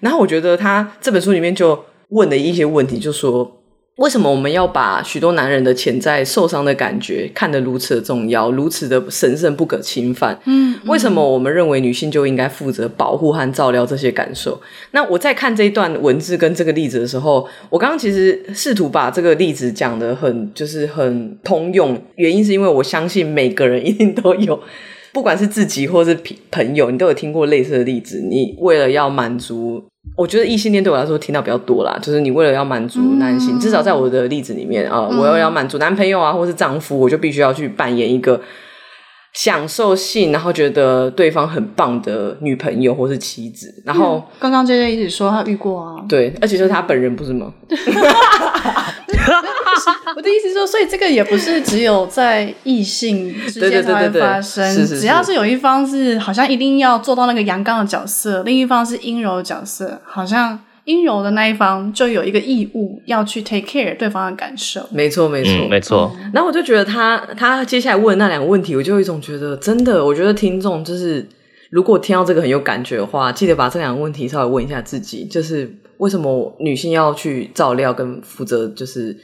然后我觉得他这本书里面就问了一些问题，就说为什么我们要把许多男人的潜在受伤的感觉看得如此的重要，如此的神圣不可侵犯？嗯，为什么我们认为女性就应该负责保护和照料这些感受？那我在看这一段文字跟这个例子的时候，我刚刚其实试图把这个例子讲得很就是很通用，原因是因为我相信每个人一定都有。不管是自己或是朋友，你都有听过类似的例子。你为了要满足，我觉得异性恋对我来说听到比较多啦，就是你为了要满足男性，嗯、至少在我的例子里面啊，嗯、我要要满足男朋友啊，或是丈夫，我就必须要去扮演一个享受性，然后觉得对方很棒的女朋友或是妻子。然后刚刚 JJ 一直说他遇过啊，对，而且就是他本人不是吗？我的意思是说，所以这个也不是只有在异性之间才会发生，只要是有一方是好像一定要做到那个阳刚的角色，另一方是阴柔的角色，好像阴柔的那一方就有一个义务要去 take care 对方的感受。没错，没错，没错。然后我就觉得他他接下来问的那两个问题，我就有一种觉得真的，我觉得听众就是如果听到这个很有感觉的话，记得把这两个问题稍微问一下自己，就是为什么女性要去照料跟负责，就是。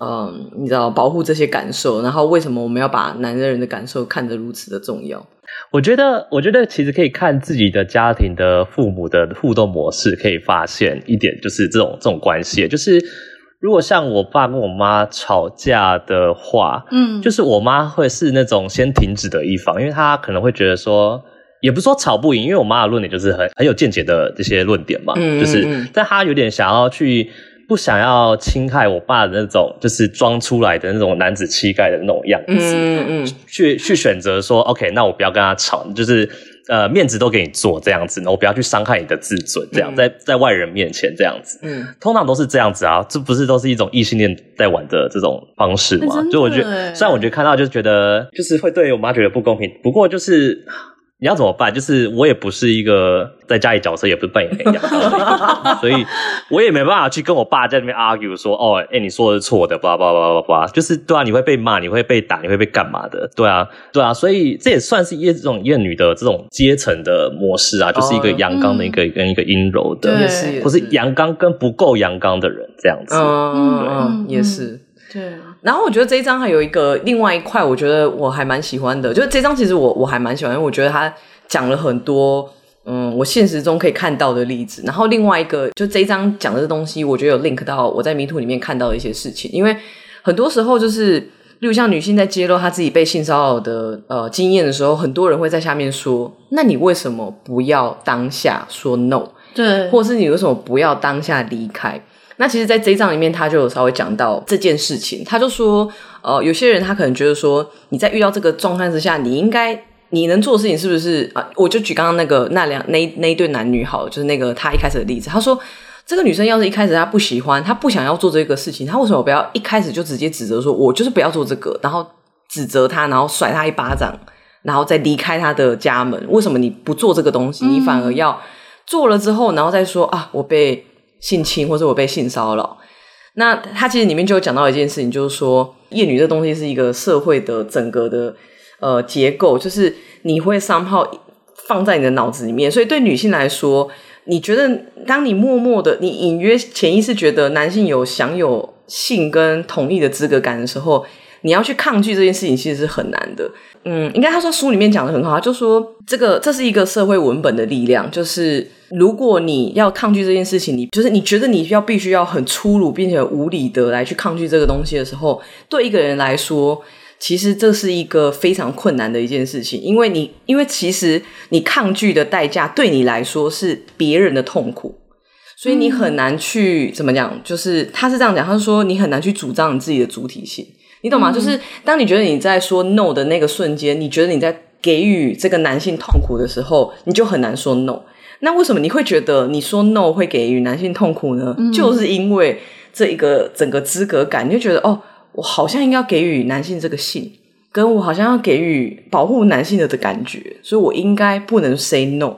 嗯，你知道保护这些感受，然后为什么我们要把男人的感受看得如此的重要？我觉得，我觉得其实可以看自己的家庭的父母的互动模式，可以发现一点，就是这种这种关系，就是如果像我爸跟我妈吵架的话，嗯，就是我妈会是那种先停止的一方，因为她可能会觉得说，也不是说吵不赢，因为我妈的论点就是很很有见解的这些论点嘛，嗯，就是但她有点想要去。不想要侵害我爸的那种，就是装出来的那种男子气概的那种样子，嗯嗯，去去选择说，OK，那我不要跟他吵，就是呃，面子都给你做这样子，我不要去伤害你的自尊，这样、嗯、在在外人面前这样子，嗯，通常都是这样子啊，这不是都是一种异性恋在玩的这种方式吗？就我觉得，虽然我觉得看到就觉得就是会对我妈觉得不公平，不过就是。你要怎么办？就是我也不是一个在家里角色，也不是扮演很阳，所以我也没办法去跟我爸在那边 argue 说，哦，哎、欸，你说的是错的，叭叭叭叭叭，就是对啊，你会被骂，你会被打，你会被干嘛的？对啊，对啊，所以这也算是一这种厌女的这种阶层的模式啊，就是一个阳刚的一个跟一个阴柔的，也是，或是阳刚跟不够阳刚的人这样子，嗯，对，也是。对，然后我觉得这一张还有一个另外一块，我觉得我还蛮喜欢的，就是这张其实我我还蛮喜欢，因为我觉得他讲了很多，嗯，我现实中可以看到的例子。然后另外一个，就这一张讲的这东西，我觉得有 link 到我在迷途里面看到的一些事情，因为很多时候就是，例如像女性在揭露她自己被性骚扰的呃经验的时候，很多人会在下面说，那你为什么不要当下说 no？对，或者是你为什么不要当下离开？那其实，在这一章里面，他就有稍微讲到这件事情。他就说，呃，有些人他可能觉得说，你在遇到这个状态之下，你应该你能做的事情是不是啊？我就举刚刚那个那两那那一对男女好，就是那个他一开始的例子。他说，这个女生要是一开始她不喜欢，她不想要做这个事情，她为什么不要一开始就直接指责说，我就是不要做这个，然后指责他，然后甩他一巴掌，然后再离开他的家门？为什么你不做这个东西，你反而要做了之后，然后再说啊，我被。性侵，或者我被性骚扰，那他其实里面就有讲到一件事情，就是说厌女这东西是一个社会的整个的呃结构，就是你会三泡放在你的脑子里面，所以对女性来说，你觉得当你默默的，你隐约潜意识觉得男性有享有性跟同意的资格感的时候，你要去抗拒这件事情，其实是很难的。嗯，应该他说书里面讲的很好，就说这个这是一个社会文本的力量，就是如果你要抗拒这件事情，你就是你觉得你要必须要很粗鲁并且无理的来去抗拒这个东西的时候，对一个人来说，其实这是一个非常困难的一件事情，因为你因为其实你抗拒的代价对你来说是别人的痛苦，所以你很难去怎么讲，就是他是这样讲，他说你很难去主张你自己的主体性。你懂吗？嗯、就是当你觉得你在说 no 的那个瞬间，你觉得你在给予这个男性痛苦的时候，你就很难说 no。那为什么你会觉得你说 no 会给予男性痛苦呢？嗯、就是因为这一个整个资格感，你就觉得哦，我好像应该要给予男性这个性，跟我好像要给予保护男性的的感觉，所以我应该不能 say no。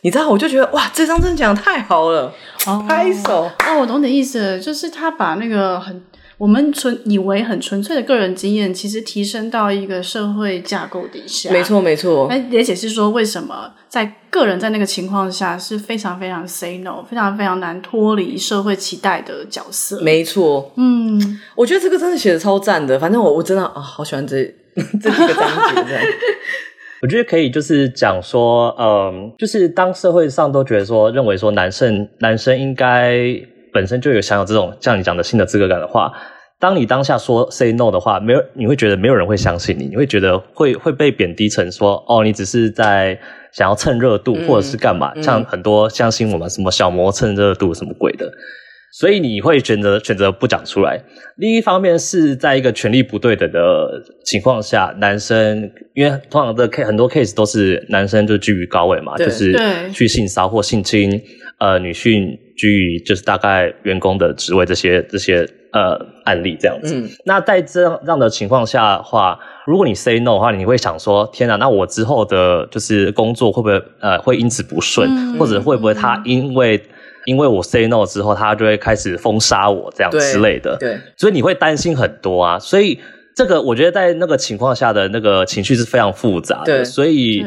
你知道，我就觉得哇，这张真的讲得太好了，哦、拍手。哦，我懂你的意思，就是他把那个很。我们纯以为很纯粹的个人经验，其实提升到一个社会架构底下。没错，没错。哎，也解释说为什么在个人在那个情况下是非常非常 say no，非常非常难脱离社会期待的角色。没错，嗯，我觉得这个真的写的超赞的。反正我我真的啊、哦，好喜欢这 这几个章节。这样 我觉得可以，就是讲说，嗯，就是当社会上都觉得说，认为说男生男生应该。本身就有享有这种像你讲的性的资格感的话，当你当下说 say no 的话，没有你会觉得没有人会相信你，你会觉得会会被贬低成说哦，你只是在想要蹭热度或者是干嘛？嗯、像很多相信我们什么小魔蹭热度什么鬼的，所以你会选择选择不讲出来。另一方面是在一个权力不对等的情况下，男生因为通常的 case 很多 case 都是男生就居于高位嘛，就是去性骚或性侵呃女性。居于就是大概员工的职位这些这些呃案例这样子，嗯、那在这样这样的情况下的话，如果你 say no 的话，你会想说天哪，那我之后的就是工作会不会呃会因此不顺，嗯、或者会不会他因为、嗯、因为我 say no 之后，他就会开始封杀我这样之类的，对，对。所以你会担心很多啊，所以。这个我觉得在那个情况下的那个情绪是非常复杂的，对。所以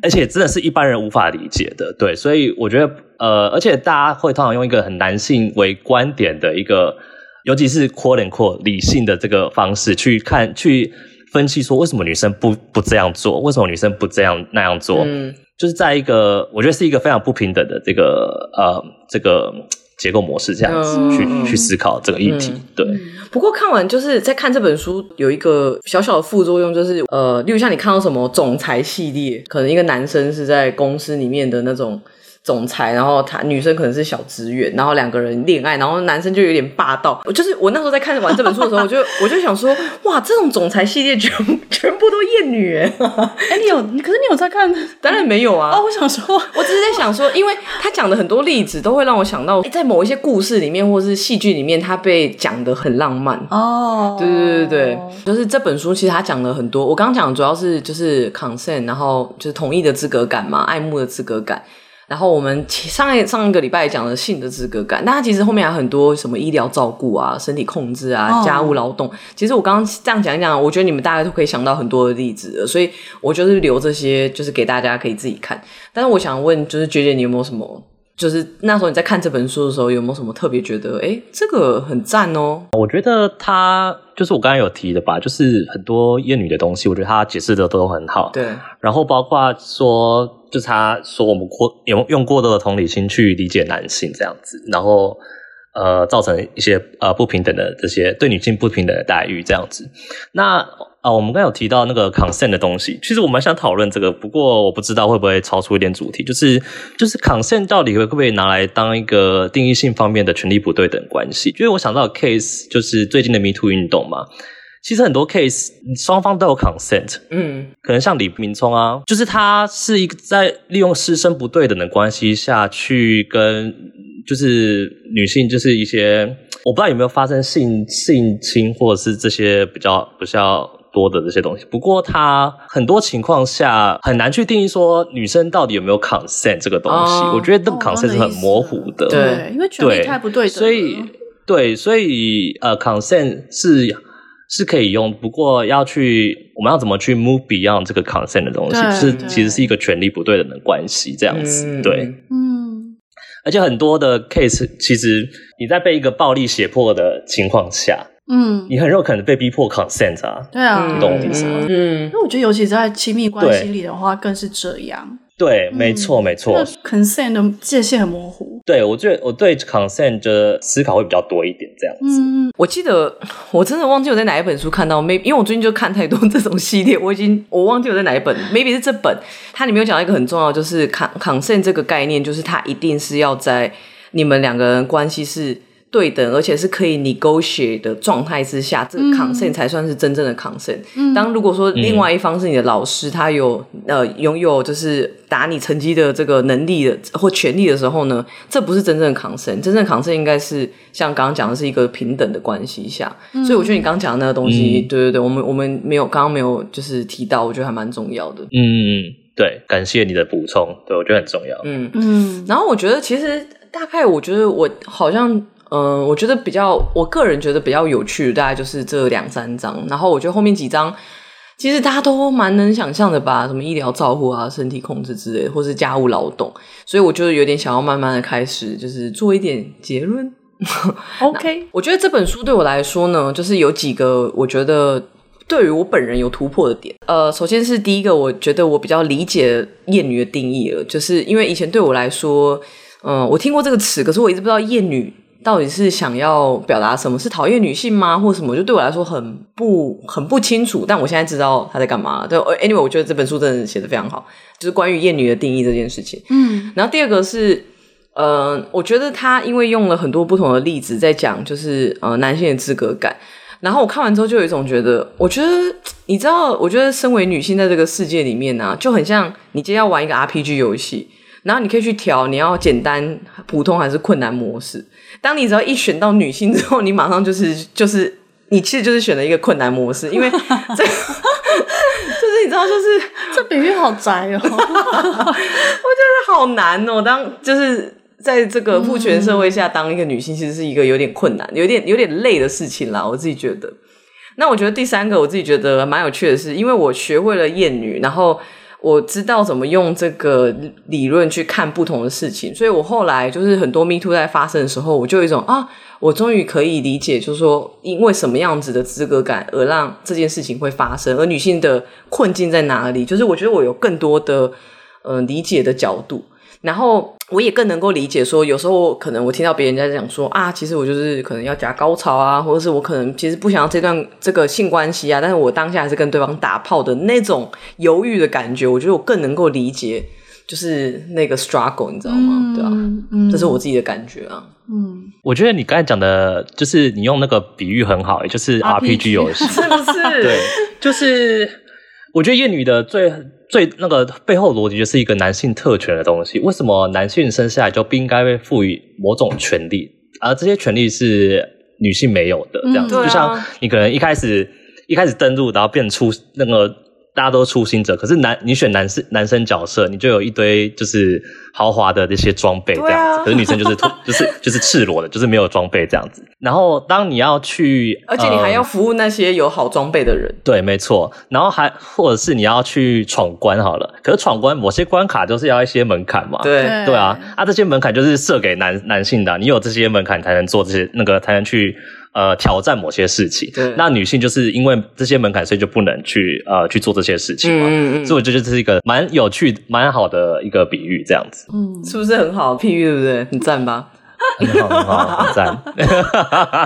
而且真的是一般人无法理解的，对，所以我觉得呃，而且大家会通常用一个很男性为观点的一个，尤其是 quote unquote 理性的这个方式去看去分析说为什么女生不不这样做，为什么女生不这样那样做，嗯，就是在一个我觉得是一个非常不平等的这个呃这个。结构模式这样子去、嗯、去思考这个议题，嗯、对。不过看完就是在看这本书有一个小小的副作用，就是呃，例如像你看到什么总裁系列，可能一个男生是在公司里面的那种总裁，然后他女生可能是小职员，然后两个人恋爱，然后男生就有点霸道。就是我那时候在看完这本书的时候，我就 我就想说，哇，这种总裁系列全全部都厌女哎！哎，你有？可是你有在看？当然没有啊！哦，我想说，我只是在想说，因为他讲的很多例子都会让我想到，在某一些故事里面或是戏剧里面，他被讲的很浪漫哦。对对对对，就是这本书其实他讲了很多。我刚刚讲的主要是就是 consent，然后就是同意的资格感嘛，爱慕的资格感。然后我们上一上一个礼拜讲了性的资格感，那它其实后面还有很多什么医疗照顾啊、身体控制啊、家务劳动。其实我刚刚这样讲一讲，我觉得你们大概都可以想到很多的例子，所以我就是留这些，就是给大家可以自己看。但是我想问，就是觉姐你有没有什么，就是那时候你在看这本书的时候，有没有什么特别觉得，哎，这个很赞哦？我觉得他就是我刚刚有提的吧，就是很多厌女的东西，我觉得他解释的都很好。对，然后包括说。就是他说我们过用用过多的同理心去理解男性这样子，然后呃造成一些呃不平等的这些对女性不平等的待遇这样子。那啊、呃、我们刚有提到那个 consent 的东西，其实我蛮想讨论这个，不过我不知道会不会超出一点主题，就是就是 consent 到底会不会拿来当一个定义性方面的权利不对等关系？因为我想到的 case 就是最近的 Me Too 运动嘛。其实很多 case 双方都有 consent，嗯，可能像李明聪啊，就是他是一个在利用师生不对等的关系下去跟就是女性，就是一些我不知道有没有发生性性侵或者是这些比较比较多的这些东西。不过它很多情况下很难去定义说女生到底有没有 consent 这个东西。哦、我觉得这个 consent 是很模糊的，对，因为权利太不对等，所以对，所以呃 consent 是。是可以用，不过要去，我们要怎么去 move beyond 这个 consent 的东西，是其实是一个权利不对等的关系，这样子，对，嗯，而且很多的 case，其实你在被一个暴力胁迫的情况下，嗯，你很有可能被逼迫 consent 啊，对啊，你懂我意思吗？嗯，因为我觉得尤其在亲密关系里的话，更是这样。对，没错，没错。consent 的界限很模糊。对，我觉得我对 consent 的思考会比较多一点，这样子。嗯，我记得我真的忘记我在哪一本书看到，maybe 因为我最近就看太多这种系列，我已经我忘记我在哪一本，maybe 是这本，它里面有讲到一个很重要，就是 consent 这个概念，就是它一定是要在你们两个人关系是。对等，而且是可以 negotiate 的状态之下，这个 consent 才算是真正的 consent。嗯、当如果说另外一方是你的老师，嗯、他有呃拥有就是打你成绩的这个能力的或权利的时候呢，这不是真正的 consent。真正的 consent 应该是像刚刚讲的是一个平等的关系下。嗯、所以我觉得你刚刚讲的那个东西，嗯、对对对，我们我们没有刚刚没有就是提到，我觉得还蛮重要的。嗯嗯，对，感谢你的补充，对我觉得很重要。嗯嗯，然后我觉得其实大概我觉得我好像。嗯，我觉得比较，我个人觉得比较有趣的，大概就是这两三章。然后我觉得后面几章，其实大家都蛮能想象的吧，什么医疗照护啊、身体控制之类，或是家务劳动。所以我就有点想要慢慢的开始，就是做一点结论。OK，我觉得这本书对我来说呢，就是有几个我觉得对于我本人有突破的点。呃，首先是第一个，我觉得我比较理解厌女的定义了，就是因为以前对我来说，嗯、呃，我听过这个词，可是我一直不知道厌女。到底是想要表达什么？是讨厌女性吗？或者什么？就对我来说很不很不清楚。但我现在知道他在干嘛。对，anyway，我觉得这本书真的写的非常好，就是关于厌女的定义这件事情。嗯，然后第二个是，呃，我觉得他因为用了很多不同的例子在讲，就是呃男性的资格感。然后我看完之后就有一种觉得，我觉得你知道，我觉得身为女性在这个世界里面呢、啊，就很像你今天要玩一个 RPG 游戏。然后你可以去调你要简单、普通还是困难模式。当你只要一选到女性之后，你马上就是就是你其实就是选了一个困难模式，因为这 就是你知道，就是 这比喻好宅哦，我觉得好难哦。当就是在这个父权社会下，当一个女性其实是一个有点困难、有点有点累的事情啦。我自己觉得。那我觉得第三个，我自己觉得蛮有趣的是，因为我学会了厌女，然后。我知道怎么用这个理论去看不同的事情，所以我后来就是很多 Me Too 在发生的时候，我就有一种啊，我终于可以理解，就是说因为什么样子的资格感而让这件事情会发生，而女性的困境在哪里？就是我觉得我有更多的嗯理解的角度。然后我也更能够理解说，有时候可能我听到别人在讲说啊，其实我就是可能要夹高潮啊，或者是我可能其实不想要这段这个性关系啊，但是我当下还是跟对方打炮的那种犹豫的感觉，我觉得我更能够理解就是那个 struggle，你知道吗？嗯、对啊，嗯，这是我自己的感觉啊。嗯，我觉得你刚才讲的，就是你用那个比喻很好，就是 RPG 游戏，是不是？对，就是我觉得厌女的最最那个背后逻辑就是一个男性特权的东西。为什么男性生下来就不应该被赋予某种权利，而这些权利是女性没有的？这样子，嗯啊、就像你可能一开始一开始登入，然后变出那个。大家都初心者，可是男你选男生男生角色，你就有一堆就是豪华的这些装备这样子，啊、可是女生就是 就是就是赤裸的，就是没有装备这样子。然后当你要去，而且你还要服务那些有好装备的人，呃、对，没错。然后还或者是你要去闯关好了，可是闯关某些关卡都是要一些门槛嘛，对。对啊，啊这些门槛就是设给男男性的、啊，你有这些门槛才能做这些那个才能去。呃，挑战某些事情，对，那女性就是因为这些门槛，所以就不能去呃去做这些事情嘛。嗯嗯，所以我觉得这是一个蛮有趣、蛮好的一个比喻，这样子。嗯，是不是很好譬喻，对不对？很赞吧？很好，很好，很赞。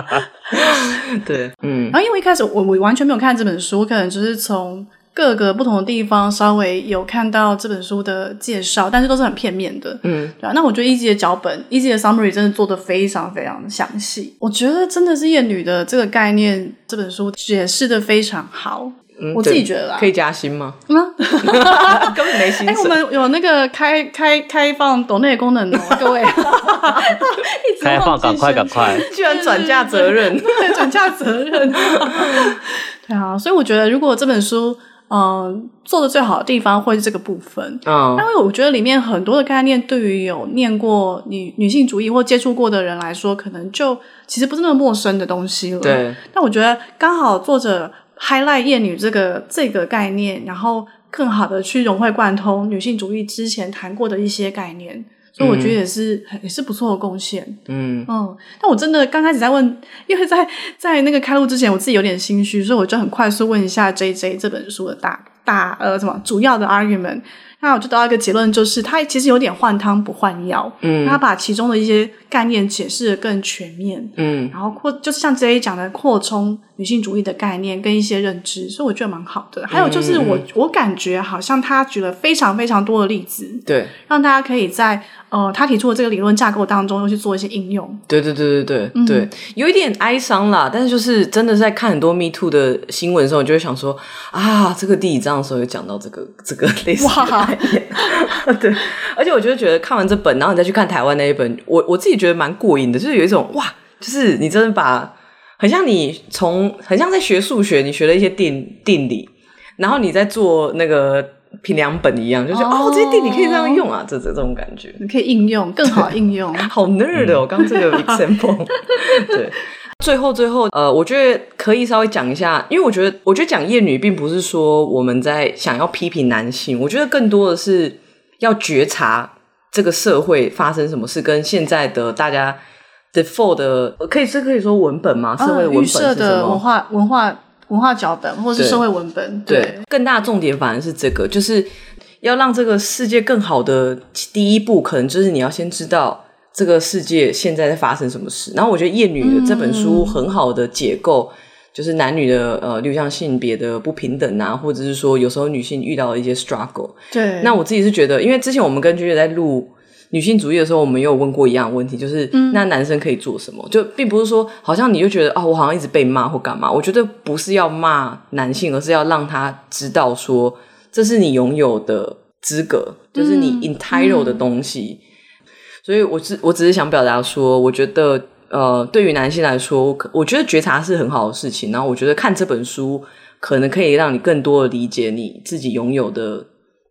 对，嗯。然后因为一开始我我完全没有看这本书，可能就是从。各个不同的地方稍微有看到这本书的介绍，但是都是很片面的。嗯，对啊。那我觉得一级的脚本，一级的 summary 真的做的非常非常的详细。我觉得真的是厌女的这个概念，这本书解释的非常好。嗯，我自己觉得啦。可以加薪吗？嗯，根本没薪水。哎，我们有那个开开开放抖内功能哦，各位。开放，赶快赶快！居然转嫁责任，对，转嫁责任。对啊，所以我觉得如果这本书。嗯，做的最好的地方会是这个部分。嗯，因为我觉得里面很多的概念，对于有念过女女性主义或接触过的人来说，可能就其实不是那么陌生的东西了。对。但我觉得刚好作者 highlight 厌女这个这个概念，然后更好的去融会贯通女性主义之前谈过的一些概念。所以我觉得也是，嗯、也是不错的贡献。嗯嗯，但我真的刚开始在问，因为在在那个开录之前，我自己有点心虚，所以我就很快速问一下 JJ 这本书的大大呃什么主要的 argument。那我就得到一个结论，就是他其实有点换汤不换药。嗯，他把其中的一些概念解释的更全面。嗯，然后扩就是像 JJ 讲的扩充。女性主义的概念跟一些认知，所以我觉得蛮好的。还有就是我，我、嗯、我感觉好像他举了非常非常多的例子，对，让大家可以在呃他提出的这个理论架构当中，又去做一些应用。对对对对对、嗯、对，有一点哀伤啦，但是就是真的在看很多 Me Too 的新闻的时候，你就会想说啊，这个第一章的时候有讲到这个这个类似的概念。哇 对，而且我就觉得看完这本，然后你再去看台湾那一本，我我自己觉得蛮过瘾的，就是有一种哇，就是你真的把。很像你从很像在学数学，你学了一些定定理，然后你在做那个评量本一样，就是哦，哦，这些定理可以这样用啊，这这这种感觉，你可以应用更好应用，好 nerd 哦，刚刚这个 example，对，最后最后呃，我觉得可以稍微讲一下，因为我觉得我觉得讲厌女并不是说我们在想要批评男性，我觉得更多的是要觉察这个社会发生什么事，跟现在的大家。default 的可以是可以说文本吗？社会文本是什么？预设的文化文化文化脚本，或是社会文本？对，对，更大的重点反而是这个，就是要让这个世界更好的第一步，可能就是你要先知道这个世界现在在发生什么事。然后我觉得《厌女》的这本书很好的解构，嗯、就是男女的呃六项性别的不平等啊，或者是说有时候女性遇到的一些 struggle。对，那我自己是觉得，因为之前我们跟 JJ 在录。女性主义的时候，我们也有问过一样的问题，就是那男生可以做什么？嗯、就并不是说，好像你就觉得哦，我好像一直被骂或干嘛。我觉得不是要骂男性，而是要让他知道说，这是你拥有的资格，就是你 entitled 的东西。嗯嗯、所以我只我只是想表达说，我觉得呃，对于男性来说，我我觉得觉察是很好的事情。然后我觉得看这本书，可能可以让你更多的理解你自己拥有的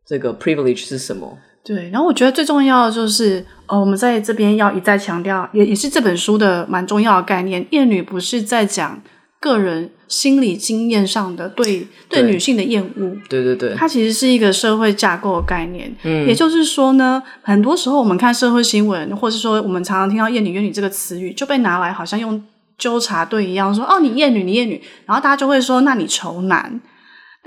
这个 privilege 是什么。对，然后我觉得最重要的就是，呃，我们在这边要一再强调，也也是这本书的蛮重要的概念。厌女不是在讲个人心理经验上的对对女性的厌恶，对对对，它其实是一个社会架构的概念。嗯，也就是说呢，很多时候我们看社会新闻，或是说我们常常听到“厌女”“怨女”这个词语，就被拿来好像用纠察队一样说：“哦，你厌女，你厌女。”然后大家就会说：“那你丑男。”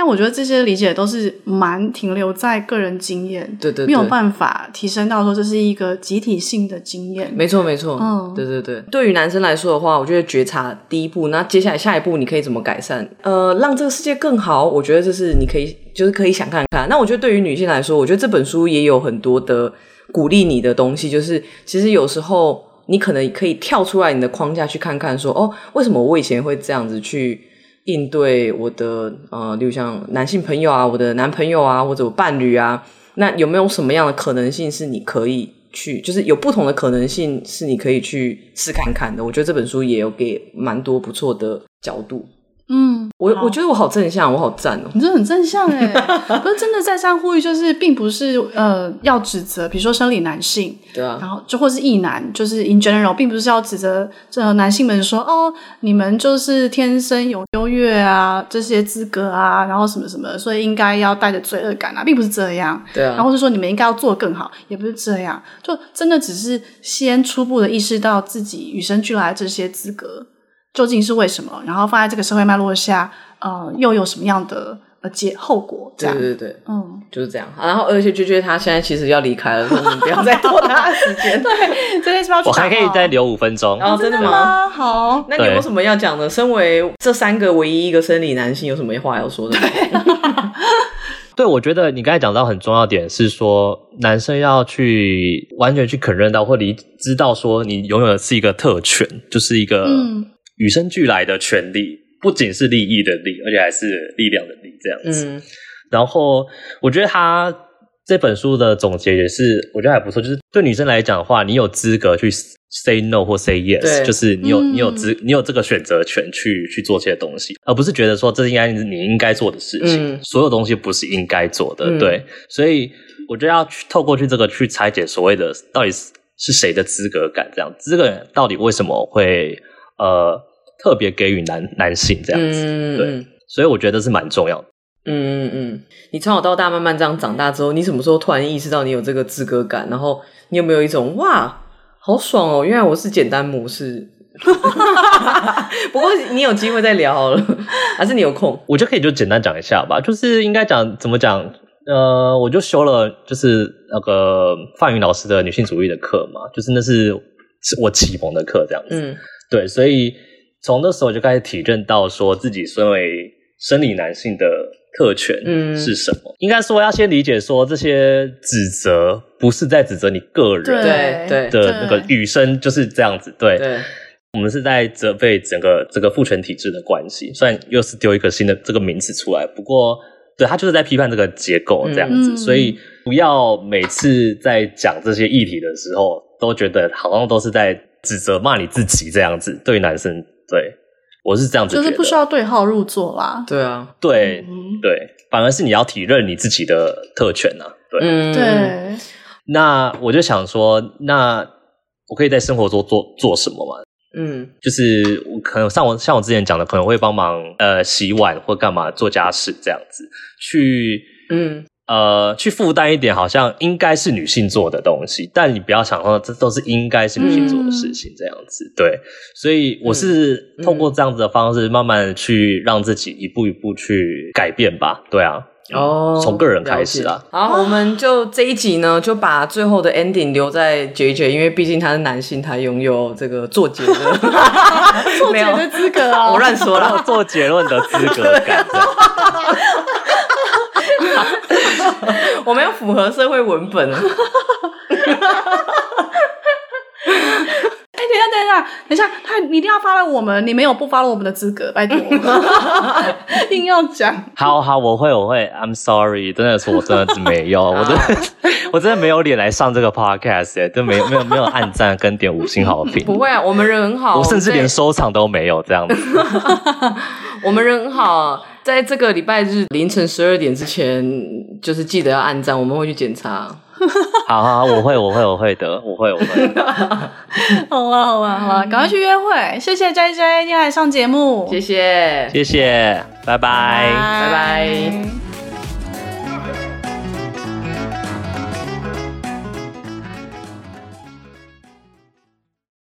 但我觉得这些理解都是蛮停留在个人经验，对，对对，没有办法提升到说这是一个集体性的经验。没错没错，嗯，对对对。对于男生来说的话，我觉得觉察第一步，那接下来下一步你可以怎么改善？呃，让这个世界更好，我觉得这是你可以就是可以想看看。那我觉得对于女性来说，我觉得这本书也有很多的鼓励你的东西，就是其实有时候你可能可以跳出来你的框架去看看说，说哦，为什么我以前会这样子去。应对我的呃，例如像男性朋友啊，我的男朋友啊，或者伴侣啊，那有没有什么样的可能性是你可以去，就是有不同的可能性是你可以去试看看的？我觉得这本书也有给蛮多不错的角度。嗯，我我觉得我好正向，我好赞哦！你真的很正向哎，不是真的再三呼吁，就是并不是呃要指责，比如说生理男性，对啊，然后就或是异男，就是 in general，并不是要指责这男性们说哦，你们就是天生有优越啊这些资格啊，然后什么什么，所以应该要带着罪恶感啊，并不是这样，对啊，然后是说你们应该要做更好，也不是这样，就真的只是先初步的意识到自己与生俱来的这些资格。究竟是为什么？然后放在这个社会脉络下，呃，又有什么样的呃结后果？这样对对对，嗯，就是这样。然后而且就觉得他现在其实要离开了，我们不要再拖他的时间。对，这边是要去。我还可以再留五分钟。哦，真的吗？好，那你有没有什么要讲的？身为这三个唯一一个生理男性，有什么话要说的？对，我觉得你刚才讲到很重要点是说，男生要去完全去肯认到或理知道说，你拥有的是一个特权，就是一个与生俱来的权利，不仅是利益的利，而且还是力量的力，这样子。嗯、然后，我觉得他这本书的总结也是，我觉得还不错，就是对女生来讲的话，你有资格去。Say no 或 say yes，就是你有、嗯、你有资你有这个选择权去去做这些东西，而不是觉得说这应该是你应该做的事情。嗯、所有东西不是应该做的，嗯、对。所以我觉得要去透过去这个去拆解所谓的到底是是谁的资格感，这样资格感到底为什么会呃特别给予男男性这样子，嗯、对。所以我觉得是蛮重要的。嗯嗯嗯，你从小到大慢慢这样长大之后，你什么时候突然意识到你有这个资格感？然后你有没有一种哇？好爽哦！原来我是简单模式，不过你有机会再聊好了，还是你有空？我就可以就简单讲一下吧。就是应该讲怎么讲？呃，我就修了就是那个范云老师的女性主义的课嘛，就是那是我启蒙的课这样子。嗯，对，所以从那时候就开始体认到说自己身为生理男性的。特权是什么？嗯、应该说要先理解说这些指责不是在指责你个人对的那个与生就是这样子对，对我们是在责备整个这个父权体制的关系。虽然又是丢一个新的这个名词出来，不过对他就是在批判这个结构这样子。嗯、所以不要每次在讲这些议题的时候都觉得好像都是在指责骂你自己这样子。对男生对。我是这样子，就是不需要对号入座啦。对啊，对、嗯、对，反而是你要体认你自己的特权呐、啊。对，嗯、对。那我就想说，那我可以在生活中做做什么嘛？嗯，就是我可能像我像我之前讲的，可能会帮忙呃洗碗或干嘛做家事这样子去嗯。呃，去负担一点，好像应该是女性做的东西，但你不要想说这都是应该是女性做的事情，这样子，嗯、对。所以我是透过这样子的方式，慢慢去让自己一步一步去改变吧。对啊，哦，从个人开始啊。好，我们就这一集呢，就把最后的 ending 留在 JJ，因为毕竟他是男性，他拥有这个做结的 做结的资格啊。我乱说了，做结论的资格感。我们要符合社会文本。哎，等一下，等一下，等一下，他你一定要 follow 我们，你没有不 follow 我们的资格，拜托，硬要讲。好好，我会，我会。I'm sorry，真的是我真的是没有，我真的我真的没有脸来上这个 podcast，哎，都没有没有没有按赞跟点五星好评。不会啊，我们人很好，我甚至连收藏都没有这样子。我们人很好。在这个礼拜日凌晨十二点之前，就是记得要按赞，我们会去检查。好好，我会，我会，我会的，我会，我会。好啊，好啊，好啊，赶快去约会！谢谢 JJ，今天来上节目，谢谢，谢谢，拜拜，拜拜。